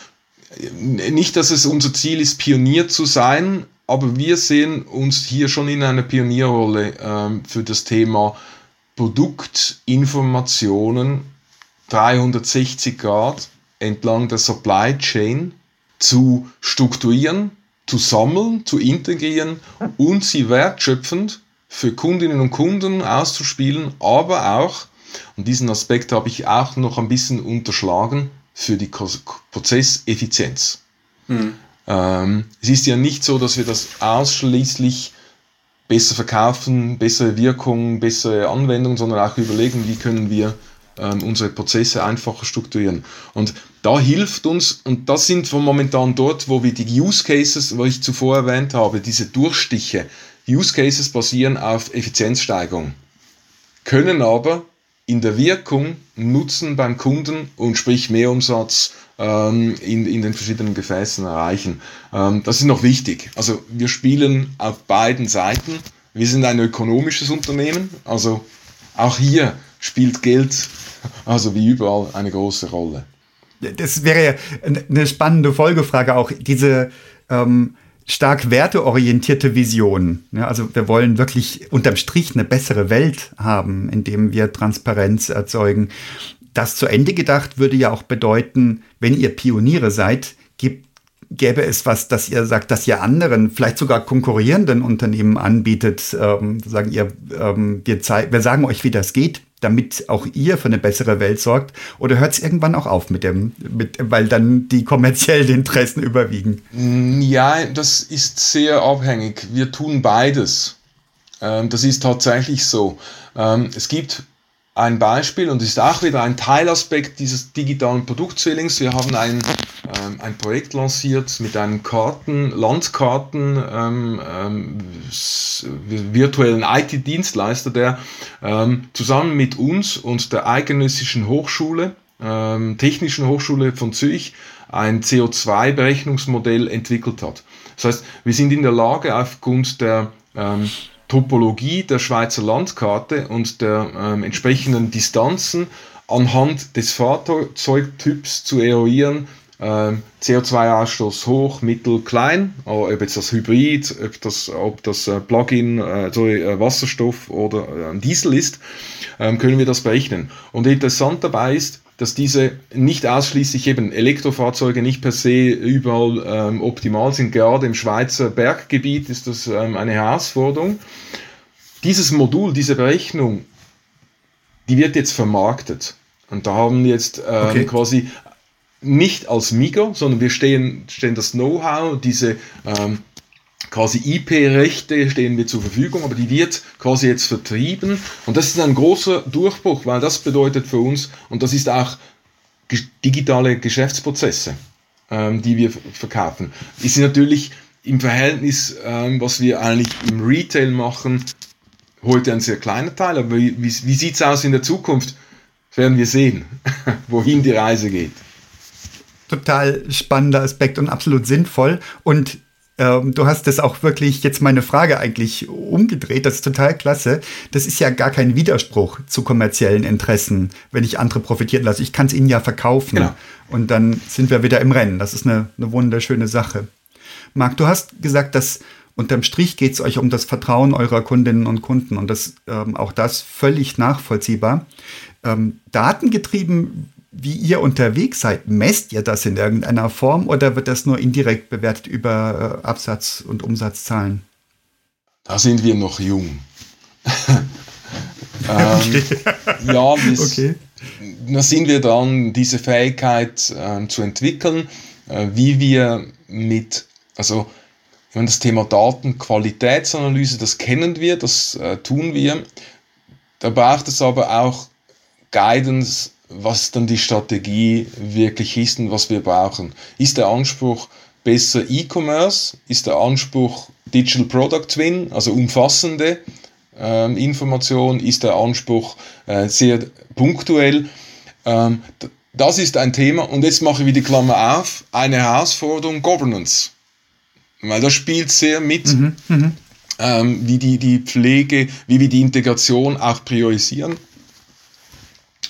B: äh, nicht, dass es unser Ziel ist, Pionier zu sein, aber wir sehen uns hier schon in einer Pionierrolle ähm, für das Thema Produktinformationen. 360 Grad entlang der Supply Chain zu strukturieren, zu sammeln, zu integrieren und sie wertschöpfend für Kundinnen und Kunden auszuspielen, aber auch, und diesen Aspekt habe ich auch noch ein bisschen unterschlagen, für die Prozesseffizienz. Mhm. Ähm, es ist ja nicht so, dass wir das ausschließlich besser verkaufen, bessere Wirkung, bessere Anwendung, sondern auch überlegen, wie können wir ähm, unsere Prozesse einfacher strukturieren. Und da hilft uns, und das sind wir momentan dort, wo wir die Use Cases, wo ich zuvor erwähnt habe, diese Durchstiche, Use Cases basieren auf Effizienzsteigerung, können aber in der Wirkung Nutzen beim Kunden und sprich Mehrumsatz ähm, in, in den verschiedenen Gefäßen erreichen. Ähm, das ist noch wichtig. Also wir spielen auf beiden Seiten. Wir sind ein ökonomisches Unternehmen, also auch hier spielt Geld also wie überall eine große Rolle.
A: Das wäre eine spannende Folgefrage auch, diese ähm, stark werteorientierte Vision. Ja, also wir wollen wirklich unterm Strich eine bessere Welt haben, indem wir Transparenz erzeugen. Das zu Ende gedacht würde ja auch bedeuten, wenn ihr Pioniere seid, gibt gäbe es was, dass ihr sagt, dass ihr anderen, vielleicht sogar konkurrierenden Unternehmen anbietet, ähm, sagen ihr, ähm, wir, wir sagen euch, wie das geht, damit auch ihr für eine bessere Welt sorgt? Oder hört es irgendwann auch auf mit dem, mit, weil dann die kommerziellen Interessen überwiegen?
B: Ja, das ist sehr abhängig. Wir tun beides. Ähm, das ist tatsächlich so. Ähm, es gibt ein Beispiel und ist auch wieder ein Teilaspekt dieses digitalen Produktzählings. Wir haben ein, ähm, ein Projekt lanciert mit einem Karten, Landkarten, ähm, ähm, virtuellen IT-Dienstleister, der ähm, zusammen mit uns und der Eidgenössischen Hochschule, ähm, Technischen Hochschule von Zürich, ein CO2-Berechnungsmodell entwickelt hat. Das heißt, wir sind in der Lage, aufgrund der ähm, Topologie der Schweizer Landkarte und der ähm, entsprechenden Distanzen anhand des Fahrzeugtyps zu eruieren, ähm, CO2-Ausstoß hoch, mittel, klein, ob jetzt das Hybrid, ob das, ob das äh, Plug-in, äh, sorry, äh, Wasserstoff oder äh, Diesel ist, ähm, können wir das berechnen. Und interessant dabei ist, dass diese nicht ausschließlich eben Elektrofahrzeuge nicht per se überall ähm, optimal sind. Gerade im Schweizer Berggebiet ist das ähm, eine Herausforderung. Dieses Modul, diese Berechnung, die wird jetzt vermarktet. Und da haben jetzt ähm, okay. quasi nicht als Migo, sondern wir stehen, stehen das Know-how, diese ähm, quasi IP-Rechte stehen wir zur Verfügung, aber die wird quasi jetzt vertrieben. Und das ist ein großer Durchbruch, weil das bedeutet für uns, und das ist auch digitale Geschäftsprozesse, ähm, die wir verkaufen. Sind natürlich im Verhältnis, ähm, was wir eigentlich im Retail machen, heute ein sehr kleiner Teil. Aber wie, wie, sieht es aus in der Zukunft? Werden wir sehen, wohin die Reise geht.
A: Total spannender Aspekt und absolut sinnvoll. Und ähm, du hast das auch wirklich jetzt meine Frage eigentlich umgedreht. Das ist total klasse. Das ist ja gar kein Widerspruch zu kommerziellen Interessen, wenn ich andere profitieren lasse. Ich kann es ihnen ja verkaufen. Genau. Und dann sind wir wieder im Rennen. Das ist eine, eine wunderschöne Sache. Marc, du hast gesagt, dass unterm Strich geht es euch um das Vertrauen eurer Kundinnen und Kunden und das ähm, auch das völlig nachvollziehbar. Ähm, datengetrieben wie ihr unterwegs seid, messt ihr das in irgendeiner Form oder wird das nur indirekt bewertet über äh, Absatz- und Umsatzzahlen?
B: Da sind wir noch jung. ähm, ja, okay. da sind wir dran, diese Fähigkeit äh, zu entwickeln, äh, wie wir mit, also wenn das Thema Datenqualitätsanalyse, das kennen wir, das äh, tun wir. Da braucht es aber auch Guidance was dann die Strategie wirklich ist und was wir brauchen. Ist der Anspruch besser E-Commerce? Ist der Anspruch Digital Product Twin, also umfassende ähm, Information? Ist der Anspruch äh, sehr punktuell? Ähm, das ist ein Thema und jetzt mache ich wieder die Klammer auf, eine Herausforderung Governance. Weil das spielt sehr mit, mhm, mhm. ähm, wie die, die Pflege, wie wir die Integration auch priorisieren.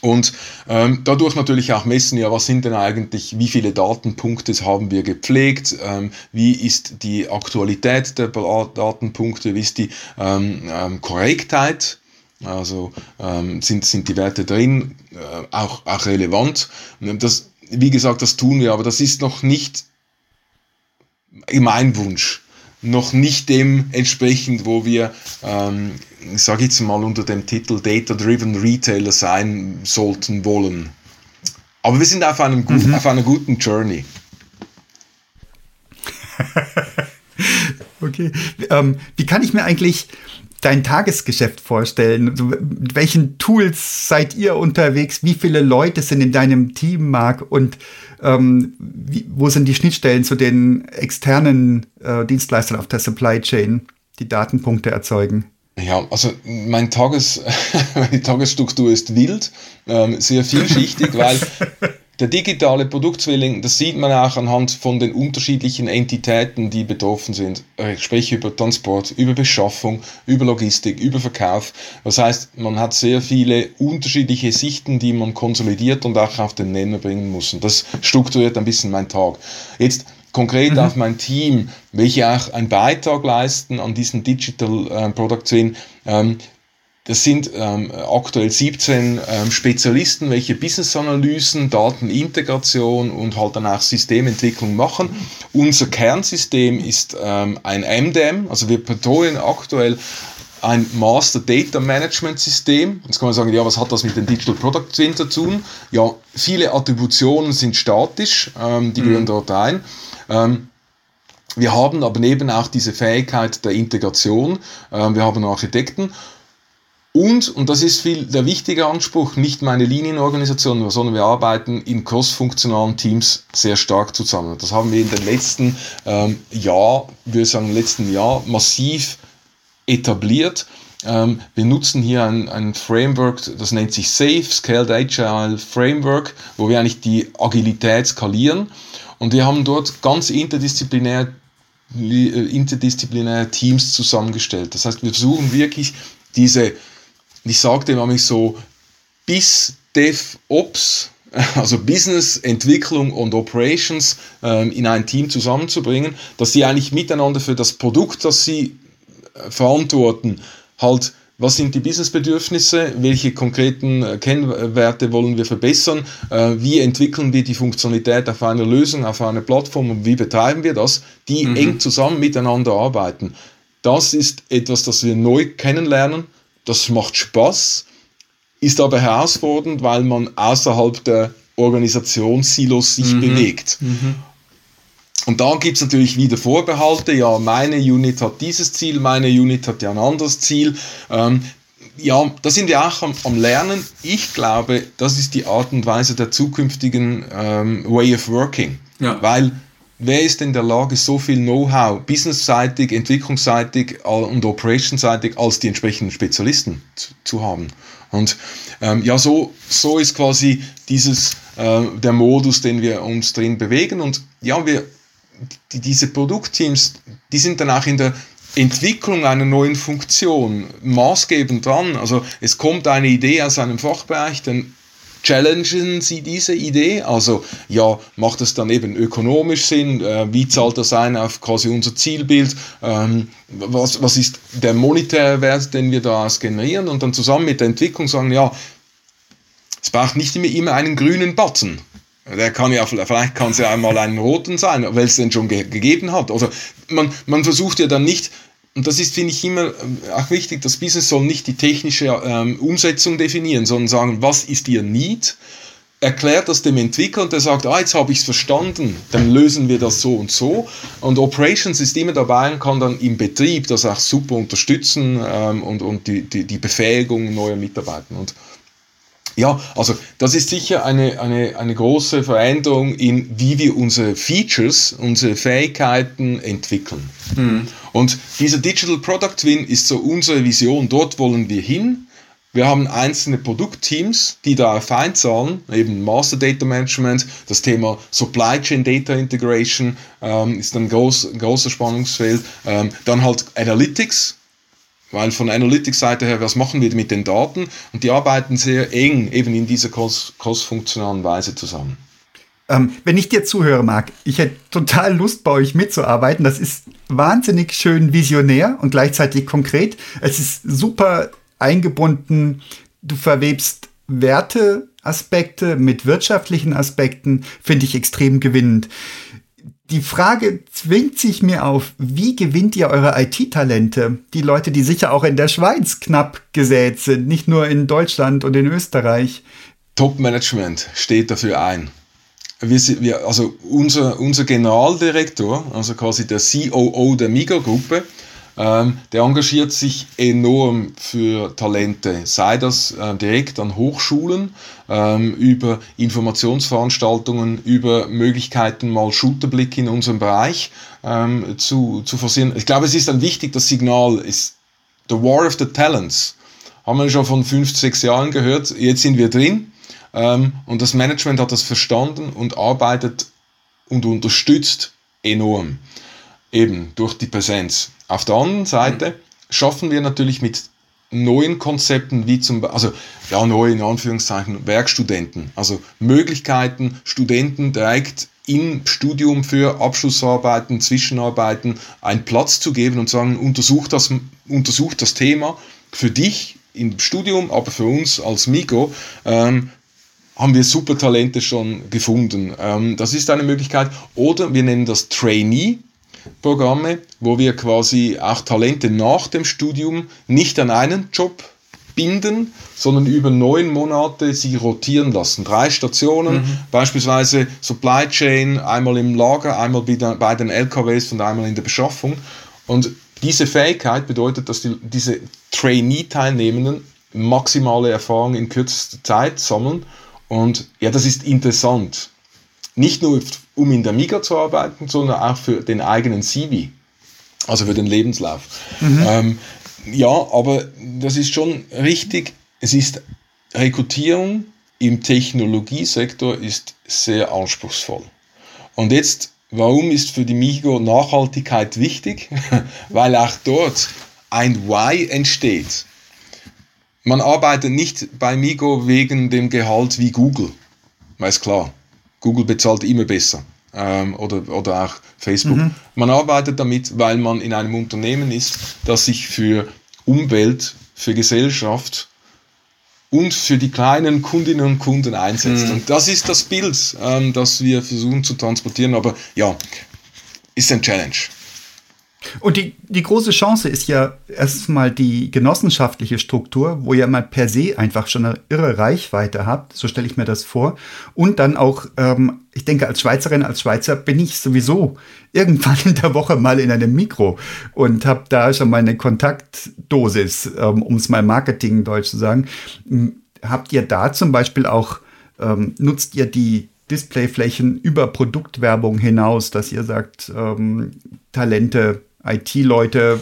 B: Und ähm, dadurch natürlich auch messen, ja, was sind denn eigentlich, wie viele Datenpunkte haben wir gepflegt, ähm, wie ist die Aktualität der Datenpunkte, wie ist die ähm, ähm, Korrektheit, also ähm, sind, sind die Werte drin, äh, auch, auch relevant. Das, wie gesagt, das tun wir, aber das ist noch nicht mein Wunsch noch nicht dem entsprechend, wo wir, ähm, ich sage jetzt mal unter dem Titel Data-Driven Retailer sein sollten wollen. Aber wir sind auf, einem gut, mhm. auf einer guten Journey.
A: okay. Ähm, wie kann ich mir eigentlich dein Tagesgeschäft vorstellen? Mit welchen Tools seid ihr unterwegs? Wie viele Leute sind in deinem Team, Marc? Und ähm, wie, wo sind die Schnittstellen zu den externen äh, Dienstleistern auf der Supply Chain, die Datenpunkte erzeugen?
B: Ja, also mein Tages, meine Tagesstruktur ist wild, ähm, sehr vielschichtig, weil der digitale Produktzwilling, das sieht man auch anhand von den unterschiedlichen Entitäten, die betroffen sind. Ich spreche über Transport, über Beschaffung, über Logistik, über Verkauf. Das heißt, man hat sehr viele unterschiedliche Sichten, die man konsolidiert und auch auf den Nenner bringen muss. Und das strukturiert ein bisschen meinen Tag. Jetzt konkret mhm. auf mein Team, welche auch einen Beitrag leisten an diesen Digital äh, Product Scene. Ähm, das sind ähm, aktuell 17 ähm, Spezialisten, welche Business-Analysen, Datenintegration und halt dann auch Systementwicklung machen. Unser Kernsystem ist ähm, ein MDM, also wir betreuen aktuell ein Master Data Management System. Jetzt kann man sagen, ja, was hat das mit dem Digital Product Twin zu tun? Ja, viele Attributionen sind statisch, ähm, die mhm. gehören dort ein. Ähm, wir haben aber neben auch diese Fähigkeit der Integration. Ähm, wir haben Architekten und, und das ist viel der wichtige Anspruch, nicht meine Linienorganisation, sondern wir arbeiten in cross-funktionalen Teams sehr stark zusammen. Das haben wir in den letzten ähm, Jahr, würde sagen, letzten Jahr massiv etabliert. Ähm, wir nutzen hier ein, ein Framework, das nennt sich SAFE, Scaled Agile Framework, wo wir eigentlich die Agilität skalieren. Und wir haben dort ganz interdisziplinär äh, interdisziplinäre Teams zusammengestellt. Das heißt, wir versuchen wirklich diese und ich sagte immer so, bis DevOps, also Business, Entwicklung und Operations ähm, in ein Team zusammenzubringen, dass sie eigentlich miteinander für das Produkt, das sie äh, verantworten, halt was sind die Businessbedürfnisse, welche konkreten äh, Kennwerte wollen wir verbessern, äh, wie entwickeln wir die Funktionalität auf einer Lösung, auf einer Plattform und wie betreiben wir das, die mhm. eng zusammen miteinander arbeiten. Das ist etwas, das wir neu kennenlernen das macht Spaß, ist aber herausfordernd, weil man außerhalb der Organisationssilos sich mhm. bewegt. Mhm. Und da gibt es natürlich wieder Vorbehalte. Ja, meine Unit hat dieses Ziel, meine Unit hat ja ein anderes Ziel. Ähm, ja, da sind wir auch am, am, Lernen. Ich glaube, das ist die Art und Weise der zukünftigen ähm, Way of Working. Ja. Weil wer ist in der Lage, so viel Know-how, businessseitig, entwicklungsseitig und operationsseitig als die entsprechenden Spezialisten zu, zu haben? Und ähm, ja, so, so ist quasi dieses, äh, der Modus, den wir uns drin bewegen. Und ja, wir, die, diese Produktteams, die sind dann auch in der Entwicklung einer neuen Funktion maßgebend dran. Also es kommt eine Idee aus einem Fachbereich, dann challengen Sie diese Idee? Also ja, macht es dann eben ökonomisch Sinn? Äh, wie zahlt das ein auf quasi unser Zielbild? Ähm, was, was ist der monetäre Wert, den wir daraus generieren? Und dann zusammen mit der Entwicklung sagen, ja, es braucht nicht immer, immer einen grünen Button. Der kann ja, vielleicht kann es ja einmal einen roten sein, weil es den schon ge gegeben hat. Also man, man versucht ja dann nicht und das ist, finde ich, immer äh, auch wichtig, das Business soll nicht die technische ähm, Umsetzung definieren, sondern sagen, was ist Ihr Need? Erklärt das dem Entwickler und der sagt, ah, jetzt habe ich es verstanden, dann lösen wir das so und so. Und Operations ist immer dabei und kann dann im Betrieb das auch super unterstützen ähm, und, und die, die, die Befähigung neuer Mitarbeiter. Und ja, also das ist sicher eine, eine, eine große Veränderung in, wie wir unsere Features, unsere Fähigkeiten entwickeln. Mhm. Und dieser Digital Product Win ist so unsere Vision, dort wollen wir hin. Wir haben einzelne Produktteams, die darauf einzahlen, eben Master Data Management, das Thema Supply Chain Data Integration ähm, ist ein, groß, ein großer Spannungsfeld. Ähm, dann halt Analytics, weil von Analytics-Seite her, was machen wir mit den Daten? Und die arbeiten sehr eng eben in dieser cross-funktionalen Weise zusammen.
A: Ähm, wenn ich dir zuhöre, Marc, ich hätte total Lust, bei euch mitzuarbeiten. Das ist wahnsinnig schön visionär und gleichzeitig konkret. Es ist super eingebunden. Du verwebst Werteaspekte mit wirtschaftlichen Aspekten, finde ich extrem gewinnend die Frage zwingt sich mir auf, wie gewinnt ihr eure IT-Talente? Die Leute, die sicher auch in der Schweiz knapp gesät sind, nicht nur in Deutschland und in Österreich.
B: Top-Management steht dafür ein. Wir, wir, also unser, unser Generaldirektor, also quasi der COO der Miga-Gruppe, ähm, der engagiert sich enorm für Talente, sei das äh, direkt an Hochschulen, ähm, über Informationsveranstaltungen, über Möglichkeiten, mal Shooterblick in unserem Bereich ähm, zu, zu forcieren. Ich glaube, es ist ein wichtig, das Signal ist The War of the Talents. Haben wir schon von fünf, sechs Jahren gehört. Jetzt sind wir drin. Ähm, und das Management hat das verstanden und arbeitet und unterstützt enorm. Eben durch die Präsenz. Auf der anderen Seite schaffen wir natürlich mit neuen Konzepten wie zum also ja neu in Anführungszeichen Werkstudenten, also Möglichkeiten Studenten direkt im Studium für Abschlussarbeiten, Zwischenarbeiten einen Platz zu geben und sagen, untersuch das, untersuch das Thema für dich im Studium, aber für uns als Migo ähm, haben wir super Talente schon gefunden. Ähm, das ist eine Möglichkeit. Oder wir nennen das Trainee. Programme, wo wir quasi auch Talente nach dem Studium nicht an einen Job binden, sondern über neun Monate sie rotieren lassen. Drei Stationen, mhm. beispielsweise Supply Chain, einmal im Lager, einmal bei den LKWs und einmal in der Beschaffung. Und diese Fähigkeit bedeutet, dass die, diese Trainee-Teilnehmenden maximale Erfahrung in kürzester Zeit sammeln. Und ja, das ist interessant. Nicht nur um in der Miga zu arbeiten, sondern auch für den eigenen CV, also für den Lebenslauf. Mhm. Ähm, ja, aber das ist schon richtig. Es ist Rekrutierung im Technologiesektor ist sehr anspruchsvoll. Und jetzt, warum ist für die Migo Nachhaltigkeit wichtig? Weil auch dort ein Why entsteht. Man arbeitet nicht bei Migo wegen dem Gehalt wie Google, weiß klar. Google bezahlt immer besser ähm, oder, oder auch Facebook. Mhm. Man arbeitet damit, weil man in einem Unternehmen ist, das sich für Umwelt, für Gesellschaft und für die kleinen Kundinnen und Kunden einsetzt. Mhm. Und das ist das Bild, ähm, das wir versuchen zu transportieren. Aber ja, ist ein Challenge.
A: Und die, die große Chance ist ja erstmal die genossenschaftliche Struktur, wo ihr mal per se einfach schon eine irre Reichweite habt, so stelle ich mir das vor. Und dann auch, ähm, ich denke, als Schweizerin, als Schweizer bin ich sowieso irgendwann in der Woche mal in einem Mikro und habe da schon meine Kontaktdosis, ähm, um es mal Marketing deutsch zu sagen. Habt ihr da zum Beispiel auch, ähm, nutzt ihr die Displayflächen über Produktwerbung hinaus, dass ihr sagt, ähm, Talente IT-Leute,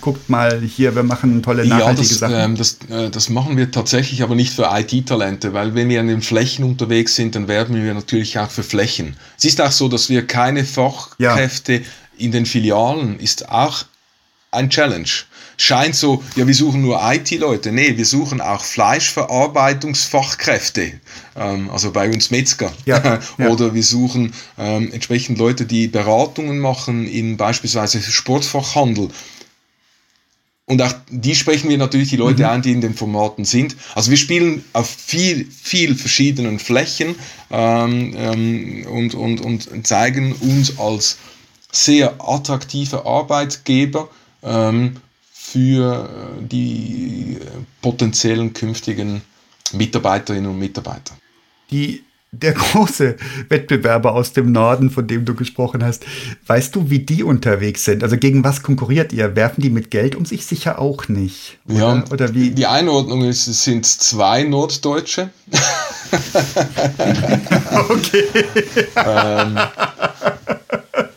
A: guckt mal hier, wir machen tolle nachhaltige ja,
B: das,
A: Sachen.
B: Ähm, das, äh, das machen wir tatsächlich aber nicht für IT-Talente, weil wenn wir an den Flächen unterwegs sind, dann werben wir natürlich auch für Flächen. Es ist auch so, dass wir keine Fachkräfte ja. in den Filialen, ist auch ein Challenge scheint so, ja, wir suchen nur IT-Leute. Nee, wir suchen auch Fleischverarbeitungsfachkräfte, ähm, also bei uns Metzger. Ja, ja. Oder wir suchen ähm, entsprechend Leute, die Beratungen machen in beispielsweise Sportfachhandel. Und auch die sprechen wir natürlich die Leute mhm. an, die in den Formaten sind. Also wir spielen auf viel, viel verschiedenen Flächen ähm, ähm, und, und, und zeigen uns als sehr attraktive Arbeitgeber ähm, für äh, die potenziellen künftigen Mitarbeiterinnen und Mitarbeiter.
A: Die, der große Wettbewerber aus dem Norden, von dem du gesprochen hast, weißt du, wie die unterwegs sind? Also gegen was konkurriert ihr? Werfen die mit Geld um sich sicher auch nicht?
B: Oder, ja, oder wie? Die Einordnung ist, es sind zwei Norddeutsche. okay. ähm,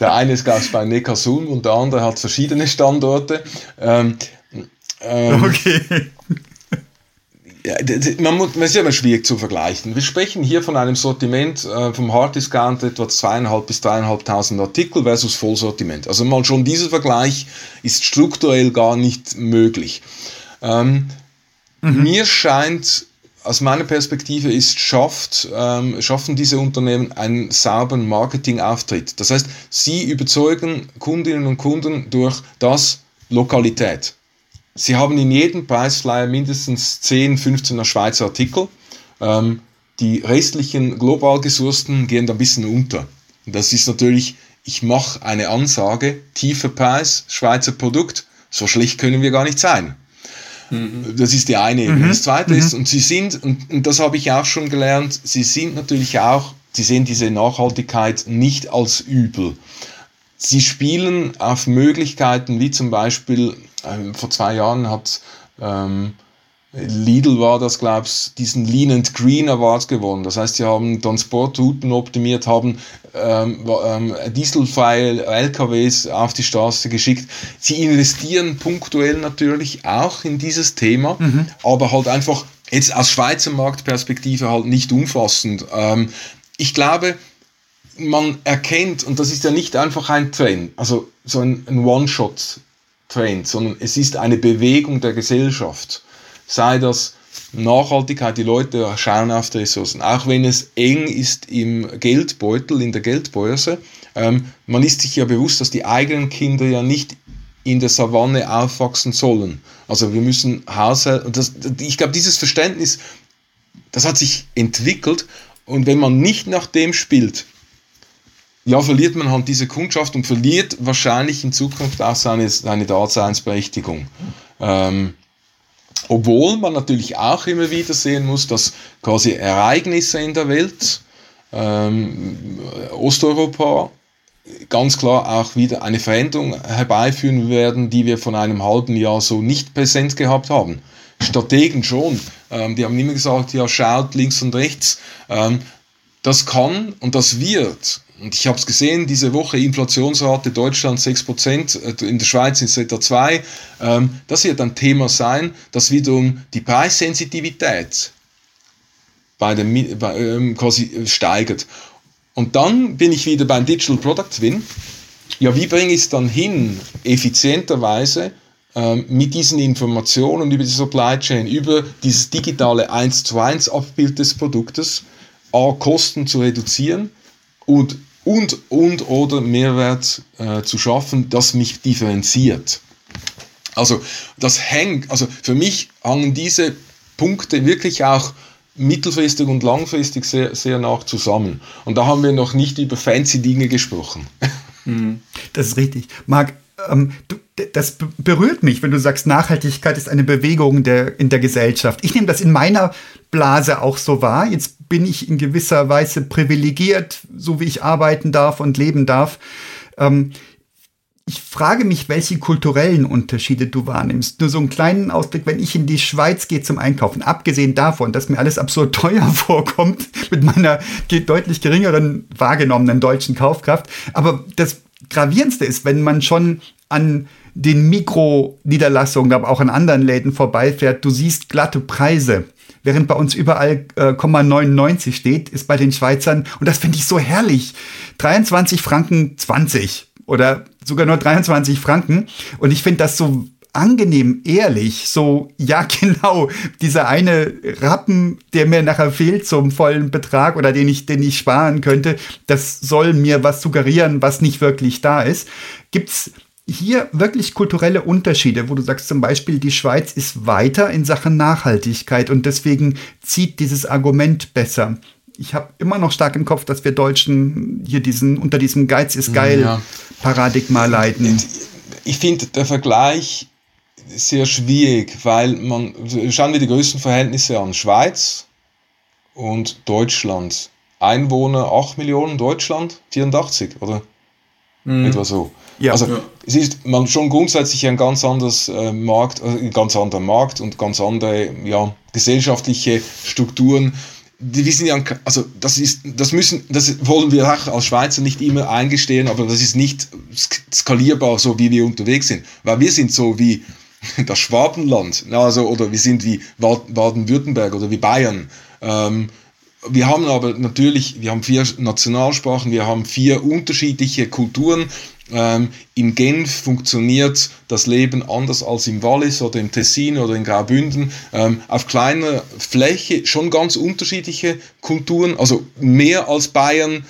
B: der eine ist Gast bei Neckarsulm und der andere hat verschiedene Standorte. Ähm, ähm, okay. Ja, man muss, es ist ja immer schwierig zu vergleichen. Wir sprechen hier von einem Sortiment äh, vom Hard Discount etwa zweieinhalb bis dreieinhalbtausend Artikel versus Vollsortiment. Also mal schon dieser Vergleich ist strukturell gar nicht möglich. Ähm, mhm. Mir scheint aus meiner Perspektive ist, schafft, ähm, schaffen diese Unternehmen einen sauberen Marketingauftritt. Das heißt, sie überzeugen Kundinnen und Kunden durch das Lokalität. Sie haben in jedem Preisflyer mindestens 10, 15er Schweizer Artikel. Ähm, die restlichen global gesourcten gehen da ein bisschen unter. Das ist natürlich, ich mache eine Ansage, tiefer Preis, Schweizer Produkt, so schlecht können wir gar nicht sein. Mhm. Das ist die eine Ebene. Mhm. Das zweite mhm. ist, und sie sind, und, und das habe ich auch schon gelernt, sie sind natürlich auch, sie sehen diese Nachhaltigkeit nicht als übel. Sie spielen auf Möglichkeiten, wie zum Beispiel, äh, vor zwei Jahren hat ähm, Lidl war das, glaube ich, diesen Lean and Green Award gewonnen. Das heißt, sie haben Transportrouten optimiert, haben ähm, ähm, dieselfreie LKWs auf die Straße geschickt. Sie investieren punktuell natürlich auch in dieses Thema, mhm. aber halt einfach jetzt aus Schweizer Marktperspektive halt nicht umfassend. Ähm, ich glaube, man erkennt, und das ist ja nicht einfach ein Trend, also so ein, ein One-Shot-Trend, sondern es ist eine Bewegung der Gesellschaft sei das Nachhaltigkeit, die Leute schauen auf die Ressourcen, auch wenn es eng ist im Geldbeutel, in der Geldbörse. Ähm, man ist sich ja bewusst, dass die eigenen Kinder ja nicht in der Savanne aufwachsen sollen. Also wir müssen Haushalte, ich glaube, dieses Verständnis, das hat sich entwickelt und wenn man nicht nach dem spielt, ja, verliert man halt diese Kundschaft und verliert wahrscheinlich in Zukunft auch seine, seine Daseinsberechtigung. Ähm, obwohl man natürlich auch immer wieder sehen muss, dass quasi Ereignisse in der Welt, ähm, Osteuropa, ganz klar auch wieder eine Veränderung herbeiführen werden, die wir von einem halben Jahr so nicht präsent gehabt haben. Strategen schon, ähm, die haben immer gesagt, ja, schaut links und rechts. Ähm, das kann und das wird und ich habe es gesehen, diese Woche Inflationsrate Deutschland 6%, äh, in der Schweiz sind es etwa 2%. Ähm, das wird ein Thema sein, das wiederum die Preissensitivität bei dem, bei, ähm, quasi steigert. Und dann bin ich wieder beim Digital Product Twin. Ja, wie bringe ich es dann hin, effizienterweise ähm, mit diesen Informationen über die Supply Chain, über dieses digitale 1 zu 1 Abbild des Produktes, A, Kosten zu reduzieren und und, und oder Mehrwert äh, zu schaffen, das mich differenziert. Also das hängt, also für mich hangen diese Punkte wirklich auch mittelfristig und langfristig sehr, sehr nach zusammen. Und da haben wir noch nicht über fancy Dinge gesprochen.
A: Das ist richtig. Marc, ähm, du, das berührt mich, wenn du sagst, Nachhaltigkeit ist eine Bewegung der, in der Gesellschaft. Ich nehme das in meiner Blase auch so wahr. Jetzt bin ich in gewisser Weise privilegiert, so wie ich arbeiten darf und leben darf. Ähm, ich frage mich, welche kulturellen Unterschiede du wahrnimmst. Nur so einen kleinen Ausblick, wenn ich in die Schweiz gehe zum Einkaufen, abgesehen davon, dass mir alles absurd teuer vorkommt mit meiner deutlich geringeren wahrgenommenen deutschen Kaufkraft. Aber das Gravierendste ist, wenn man schon an den Mikroniederlassungen, aber auch an anderen Läden vorbeifährt, du siehst glatte Preise. Während bei uns überall äh, 99 steht, ist bei den Schweizern, und das finde ich so herrlich, 23 Franken 20 oder sogar nur 23 Franken. Und ich finde das so angenehm ehrlich, so, ja genau, dieser eine Rappen, der mir nachher fehlt zum vollen Betrag oder den ich, den ich sparen könnte, das soll mir was suggerieren, was nicht wirklich da ist. Gibt's hier wirklich kulturelle Unterschiede, wo du sagst zum Beispiel, die Schweiz ist weiter in Sachen Nachhaltigkeit und deswegen zieht dieses Argument besser. Ich habe immer noch stark im Kopf, dass wir Deutschen hier diesen unter diesem Geiz ist geil ja. Paradigma leiden.
B: Ich finde der Vergleich sehr schwierig, weil man, schauen wir die größten Verhältnisse an. Schweiz und Deutschland. Einwohner 8 Millionen, Deutschland 84, oder? Mhm. Etwa so. Ja, also ja. es ist man schon grundsätzlich ein ganz anderes äh, Markt, äh, ganz anderer Markt und ganz andere ja, gesellschaftliche Strukturen. Die wissen ja, also das ist, das müssen, das wollen wir auch als Schweizer nicht immer eingestehen, aber das ist nicht skalierbar, so wie wir unterwegs sind, weil wir sind so wie das Schwabenland, also, oder wir sind wie Baden-Württemberg oder wie Bayern. Ähm, wir haben aber natürlich, wir haben vier Nationalsprachen, wir haben vier unterschiedliche Kulturen. Ähm, in Genf funktioniert das Leben anders als im Wallis oder im Tessin oder in Graubünden. Ähm, auf kleiner Fläche schon ganz unterschiedliche Kulturen, also mehr als Bayern.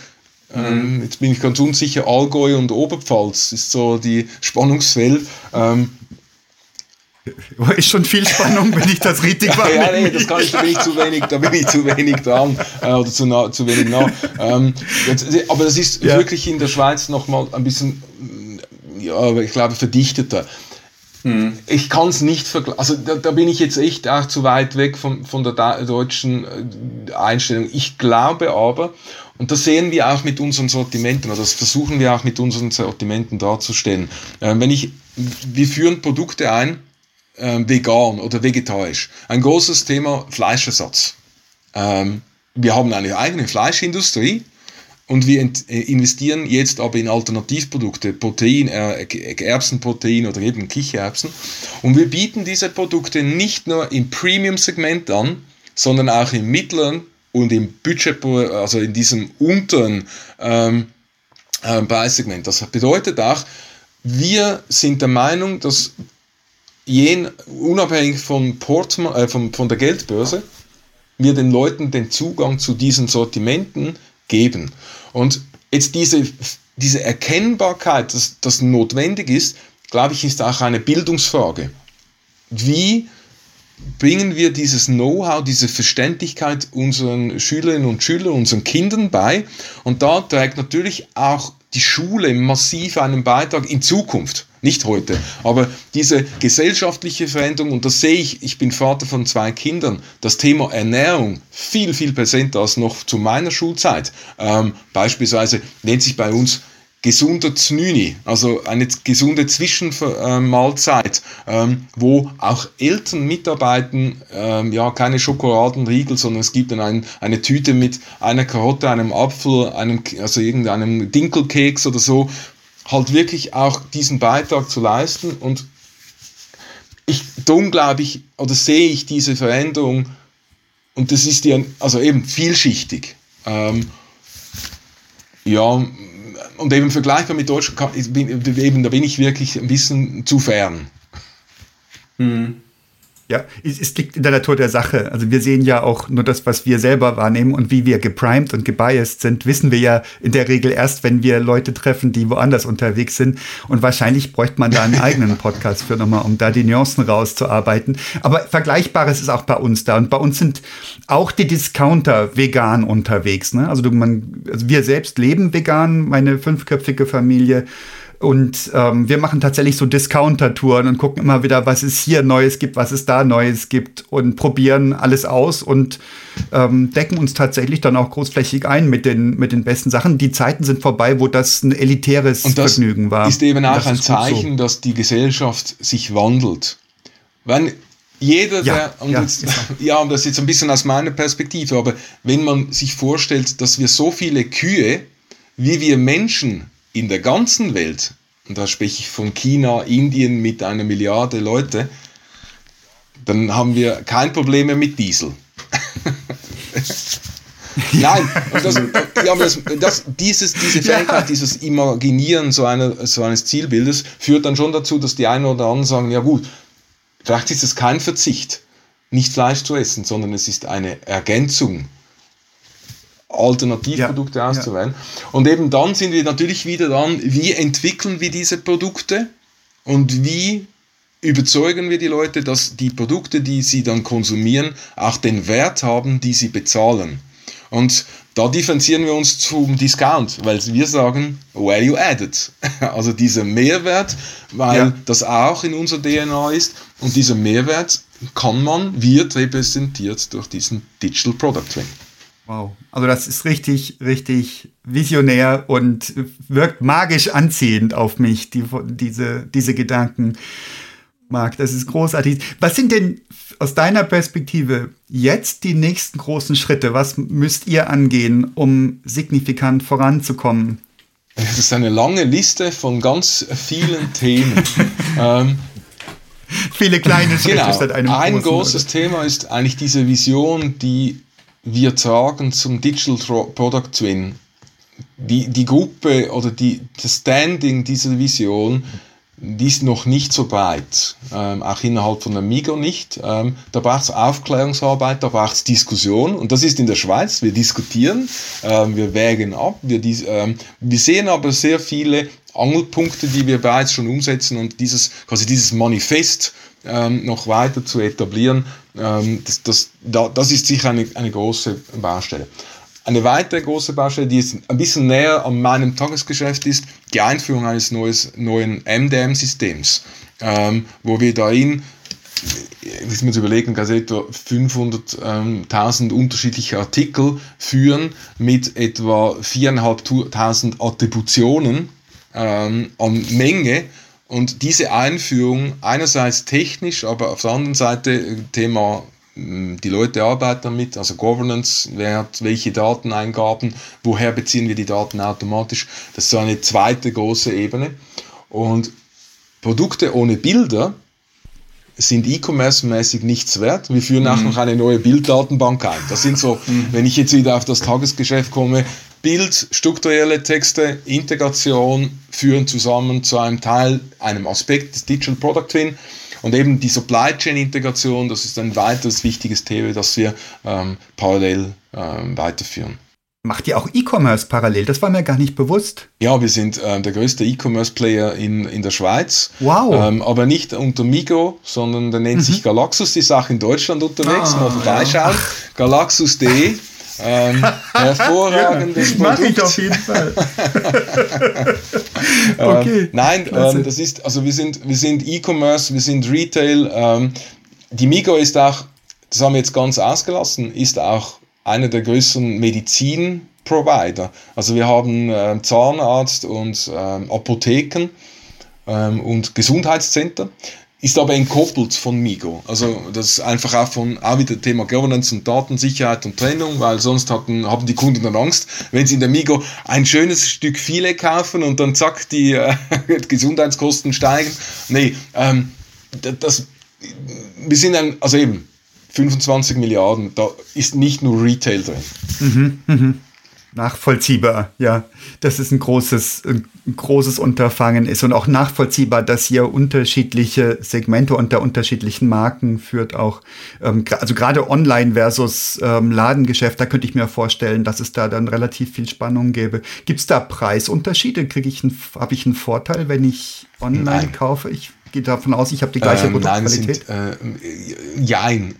B: Ähm, mhm. jetzt bin ich ganz unsicher, Allgäu und Oberpfalz ist so die Spannungsfeld. Ähm,
A: ist schon viel Spannung, wenn ich das richtig mache.
B: ja, nee, das kann ich, da bin ich zu wenig, da bin ich zu wenig dran äh, oder zu, nah, zu wenig nah. Ähm, jetzt, aber das ist ja. wirklich in der Schweiz nochmal ein bisschen, ja, ich glaube, verdichteter. Hm. Ich kann es nicht vergleichen. Also da, da, bin ich jetzt echt auch zu weit weg von, von der deutschen äh, Einstellung. Ich glaube aber, und das sehen wir auch mit unseren Sortimenten, oder das versuchen wir auch mit unseren Sortimenten darzustellen. Äh, wenn ich, wir führen Produkte ein, ähm, vegan oder vegetarisch. Ein großes Thema Fleischersatz. Ähm, wir haben eine eigene Fleischindustrie und wir äh, investieren jetzt aber in Alternativprodukte, Protein, äh, Erbsenprotein oder eben Kichererbsen. Und wir bieten diese Produkte nicht nur im Premium-Segment an, sondern auch im mittleren und im Budget, also in diesem unteren ähm, äh, Preissegment. Das bedeutet auch, wir sind der Meinung, dass jen, unabhängig vom Portman, äh, vom, von der Geldbörse, wir den Leuten den Zugang zu diesen Sortimenten geben. Und jetzt diese, diese Erkennbarkeit, dass das notwendig ist, glaube ich, ist auch eine Bildungsfrage. Wie bringen wir dieses Know-how, diese Verständlichkeit unseren Schülerinnen und Schülern, unseren Kindern bei? Und da trägt natürlich auch die Schule massiv einen Beitrag in Zukunft nicht heute. Aber diese gesellschaftliche Veränderung, und das sehe ich, ich bin Vater von zwei Kindern, das Thema Ernährung viel, viel präsenter als noch zu meiner Schulzeit. Ähm, beispielsweise nennt sich bei uns gesunder Znüni, also eine gesunde Zwischenmahlzeit, ähm, wo auch Eltern mitarbeiten, ähm, ja, keine Schokoladenriegel, sondern es gibt dann ein, eine Tüte mit einer Karotte, einem Apfel, einem, also irgendeinem Dinkelkeks oder so, halt wirklich auch diesen Beitrag zu leisten. Und ich, darum glaube ich, oder sehe ich diese Veränderung, und das ist ja, also eben vielschichtig. Ähm, ja, und eben vergleichbar mit Deutschland, eben, da bin ich wirklich ein bisschen zu fern.
A: Hm. Ja, es, liegt in der Natur der Sache. Also wir sehen ja auch nur das, was wir selber wahrnehmen und wie wir geprimed und gebiased sind, wissen wir ja in der Regel erst, wenn wir Leute treffen, die woanders unterwegs sind. Und wahrscheinlich bräuchte man da einen eigenen Podcast für nochmal, um da die Nuancen rauszuarbeiten. Aber Vergleichbares ist auch bei uns da. Und bei uns sind auch die Discounter vegan unterwegs. Ne? Also, du, man, also wir selbst leben vegan, meine fünfköpfige Familie Und ähm, wir machen tatsächlich so Discounter-Touren und gucken immer wieder, was es hier Neues gibt, was es da Neues gibt und probieren alles aus und ähm, decken uns tatsächlich dann auch großflächig ein mit den, mit den besten Sachen. Die Zeiten sind vorbei, wo das ein elitäres
B: und das
A: Vergnügen war.
B: Ist eben auch
A: das
B: ein Zeichen,
A: so.
B: dass die Gesellschaft sich wandelt. Wenn jeder,
A: Ja,
B: der, und
A: ja,
B: jetzt, ja, und das ist jetzt ein bisschen aus meiner Perspektive, aber wenn man sich vorstellt, dass wir so viele Kühe, wie wir Menschen in der ganzen Welt, und da spreche ich von China, Indien mit einer Milliarde Leute, dann haben wir kein Problem mehr mit Diesel. Nein, das, ja, das, das, dieses, diese Fähigkeit, dieses Imaginieren so, einer, so eines Zielbildes führt dann schon dazu, dass die einen oder anderen sagen, ja gut, vielleicht ist es kein Verzicht, nicht Fleisch zu essen, sondern es ist eine Ergänzung, Alternativprodukte
A: Ja, ja.
B: auszuwählen. Und eben dann sind wir natürlich wieder dran, wie entwickeln wir diese Produkte und wie überzeugen wir die Leute, dass die Produkte, die sie dann konsumieren, auch den Wert haben, die sie bezahlen. Und da differenzieren wir uns zum Discount, weil wir sagen Value Added. Also dieser Mehrwert, weil
A: Ja.
B: das auch in unserer DNA ist. Und dieser Mehrwert kann man, wird repräsentiert durch diesen Digital Product Twin.
A: Wow. Also das ist richtig, richtig visionär und wirkt magisch anziehend auf mich, die, diese, diese Gedanken. Marc, das ist großartig. Was sind denn aus deiner Perspektive jetzt die nächsten großen Schritte? Was müsst ihr angehen, um signifikant voranzukommen?
B: Das ist eine lange Liste von ganz vielen Themen. ähm,
A: Viele kleine Schritte
B: genau.
A: statt einem
B: Ein
A: großen,
B: großes Thema ist eigentlich diese Vision, die wir tragen zum Digital Product Twin. Die, die Gruppe oder die, das Standing dieser Vision, die ist noch nicht so breit. Ähm, auch innerhalb von Amigo nicht. Ähm, da braucht es Aufklärungsarbeit, da braucht es Diskussion. Und das ist in der Schweiz. Wir diskutieren, ähm, wir wägen ab. Wir, dis ähm, wir sehen aber sehr viele Angelpunkte, die wir bereits schon umsetzen und dieses, quasi dieses Manifest ähm, noch weiter zu etablieren, ähm, das, das, da, das ist sicher eine, eine große Baustelle. Eine weitere große Baustelle, die jetzt ein bisschen näher an meinem Tagesgeschäft ist, die Einführung eines neues, neuen MDM-Systems, ähm, wo wir darin muss mir jetzt überlegen, also etwa 500.000 unterschiedliche Artikel führen mit etwa 4.500 Attributionen ähm, an Menge und diese Einführung einerseits technisch, aber auf der anderen Seite äh, Thema mh, die Leute arbeiten damit, also Governance, wer hat welche Dateneingaben, woher beziehen wir die Daten automatisch, das ist so eine zweite große Ebene und Produkte ohne Bilder sind E-Commerce-mäßig nichts wert. Wir führen auch noch eine neue Bilddatenbank ein. Das sind so, wenn ich jetzt wieder auf das Tagesgeschäft komme, Bild, strukturelle Texte, Integration führen zusammen zu einem Teil, einem Aspekt des Digital Product Twin. Und eben die Supply Chain Integration, das ist ein weiteres wichtiges Thema, das wir ähm, parallel ähm, weiterführen.
A: Macht ihr auch E-Commerce parallel? Das war mir gar nicht bewusst.
B: Ja, wir sind ähm, der größte E-Commerce-Player in, in der Schweiz.
A: Wow.
B: Ähm, aber nicht unter Migo, sondern der nennt sich Galaxus, die ist auch in Deutschland unterwegs.
A: Ah,
B: Mal vorbeischauen. Galaxus.de. Ähm, hervorragendes
A: Mach
B: Produkt.
A: ich auf jeden Fall.
B: Ähm,
A: okay.
B: nein, ähm, das ist, also wir sind, wir sind E-Commerce, wir sind Retail. Ähm, die Migo ist auch, das haben wir jetzt ganz ausgelassen, ist auch einer der größten Medizin-Provider. Also wir haben ähm, Zahnarzt und ähm, Apotheken ähm, und Gesundheitszentren. Ist aber entkoppelt von Migo. Also das ist einfach auch von auch wieder Thema Governance und Datensicherheit und Trennung, weil sonst hatten, haben die Kunden dann Angst, wenn sie in der Migo ein schönes Stück Filet kaufen und dann zack, die äh, Gesundheitskosten steigen. Nee, ähm, da- das, wir sind ein, also eben 25 Milliarden, da ist nicht nur Retail drin.
A: Nachvollziehbar, ja. Dass es ein großes, ein großes Unterfangen ist und auch nachvollziehbar, dass ihr unterschiedliche Segmente unter unterschiedlichen Marken führt auch. Ähm, also gerade online versus ähm, Ladengeschäft, da könnte ich mir vorstellen, dass es da dann relativ viel Spannung gäbe. Gibt es da Preisunterschiede? Kriege ich einen, habe ich einen Vorteil, wenn ich online
B: Nein.
A: kaufe? Ich gehe davon aus, ich habe die gleiche ähm,
B: Produktqualität. Nein, sind, äh, jein.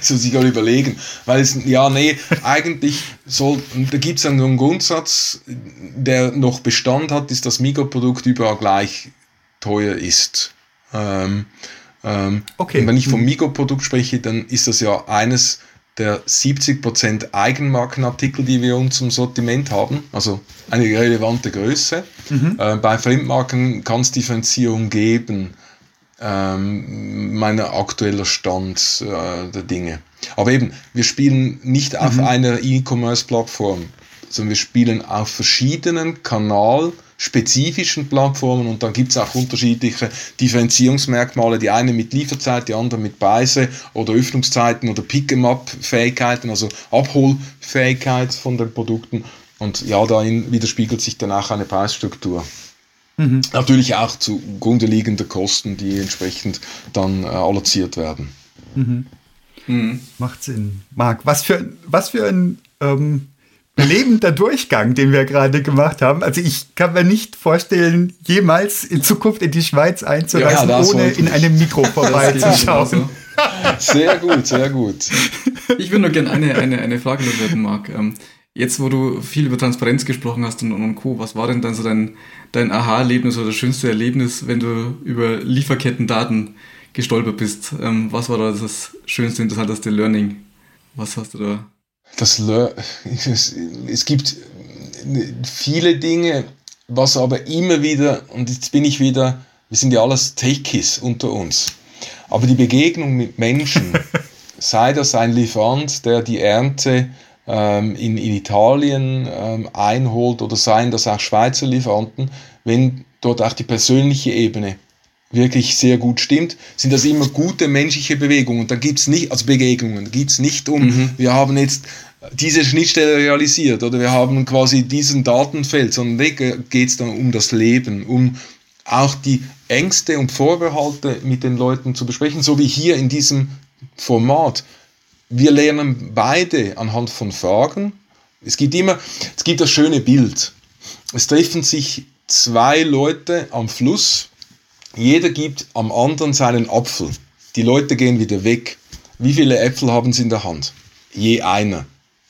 B: so sich mal überlegen. Weil es, ja, nee, eigentlich soll, da gibt es einen Grundsatz, der noch Bestand hat, ist, dass Mikroprodukt überall gleich teuer ist. Ähm, ähm, okay. wenn ich vom mhm. Mikroprodukt spreche, dann ist das ja eines der 70% Eigenmarkenartikel, die wir uns im Sortiment haben, also eine relevante Größe. Mhm. Äh, bei Fremdmarken kann es Differenzierung geben, ähm, mein aktueller Stand äh, der Dinge. Aber eben, wir spielen nicht auf mhm. einer E-Commerce-Plattform, sondern wir spielen auf verschiedenen Kanal- spezifischen Plattformen und dann gibt es auch unterschiedliche Differenzierungsmerkmale, die eine mit Lieferzeit, die andere mit Preise oder Öffnungszeiten oder Pick-em-up-Fähigkeiten, also Abholfähigkeit von den Produkten und ja, darin widerspiegelt sich dann auch eine Preisstruktur. Mhm. Natürlich auch zugrunde liegende Kosten, die entsprechend dann äh, alloziert werden.
A: Mhm. Mhm. Macht Sinn. Marc, was für, was für ein ähm, belebender Durchgang, den wir gerade gemacht haben. Also ich kann mir nicht vorstellen, jemals in Zukunft in die Schweiz einzureisen, ja, ohne in einem Mikro vorbeizuschauen.
B: Sehr gut, sehr gut.
C: Ich würde nur gerne eine, eine, eine Frage loswerden, Marc. Ähm, jetzt, wo du viel über Transparenz gesprochen hast und, und Co., was war denn dann so dein, dein Aha-Erlebnis oder das schönste Erlebnis, wenn du über Lieferketten-Daten gestolpert bist? Ähm, was war da das schönste, interessanteste Learning? Was hast du da
B: das es, es gibt viele Dinge, was aber immer wieder, und jetzt bin ich wieder, wir sind ja alles Techies unter uns, aber die Begegnung mit Menschen, sei das ein Lieferant, der die Ernte ähm, in, in Italien ähm, einholt, oder seien das auch Schweizer Lieferanten, wenn dort auch die persönliche Ebene wirklich sehr gut stimmt, sind das immer gute menschliche Bewegungen. Da gibt es nicht, also Begegnungen, da geht es nicht um, mhm. wir haben jetzt diese Schnittstelle realisiert oder wir haben quasi diesen Datenfeld, sondern da geht es dann um das Leben, um auch die Ängste und Vorbehalte mit den Leuten zu besprechen, so wie hier in diesem Format. Wir lernen beide anhand von Fragen. Es gibt immer, es gibt das schöne Bild. Es treffen sich zwei Leute am Fluss jeder gibt am anderen seinen Apfel. Die Leute gehen wieder weg. Wie viele Äpfel haben sie in der Hand? Je einer.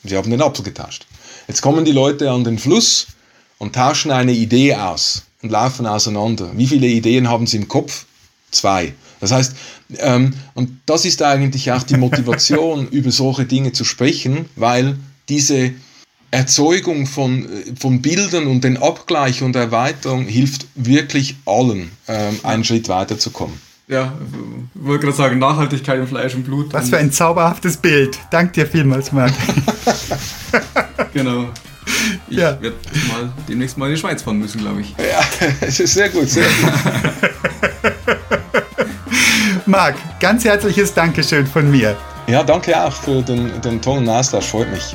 B: Sie haben den Apfel getauscht. Jetzt kommen die Leute an den Fluss und tauschen eine Idee aus und laufen auseinander. Wie viele Ideen haben sie im Kopf? Zwei. Das heißt, ähm, und das ist eigentlich auch die Motivation, über solche Dinge zu sprechen, weil diese Erzeugung von, von Bildern und den Abgleich und Erweiterung hilft wirklich allen, ähm, einen Schritt weiterzukommen.
C: Ja, ich wollte gerade sagen, Nachhaltigkeit im Fleisch und Blut.
A: Was für ein zauberhaftes Bild. Dank dir vielmals, Marc.
C: genau. Ich ja. werde mal demnächst mal in die Schweiz fahren müssen, glaube ich.
B: Ja, es ist sehr gut, sehr gut.
A: Marc, ganz herzliches Dankeschön von mir.
B: Ja, danke auch für den, den tollen Austausch, freut mich.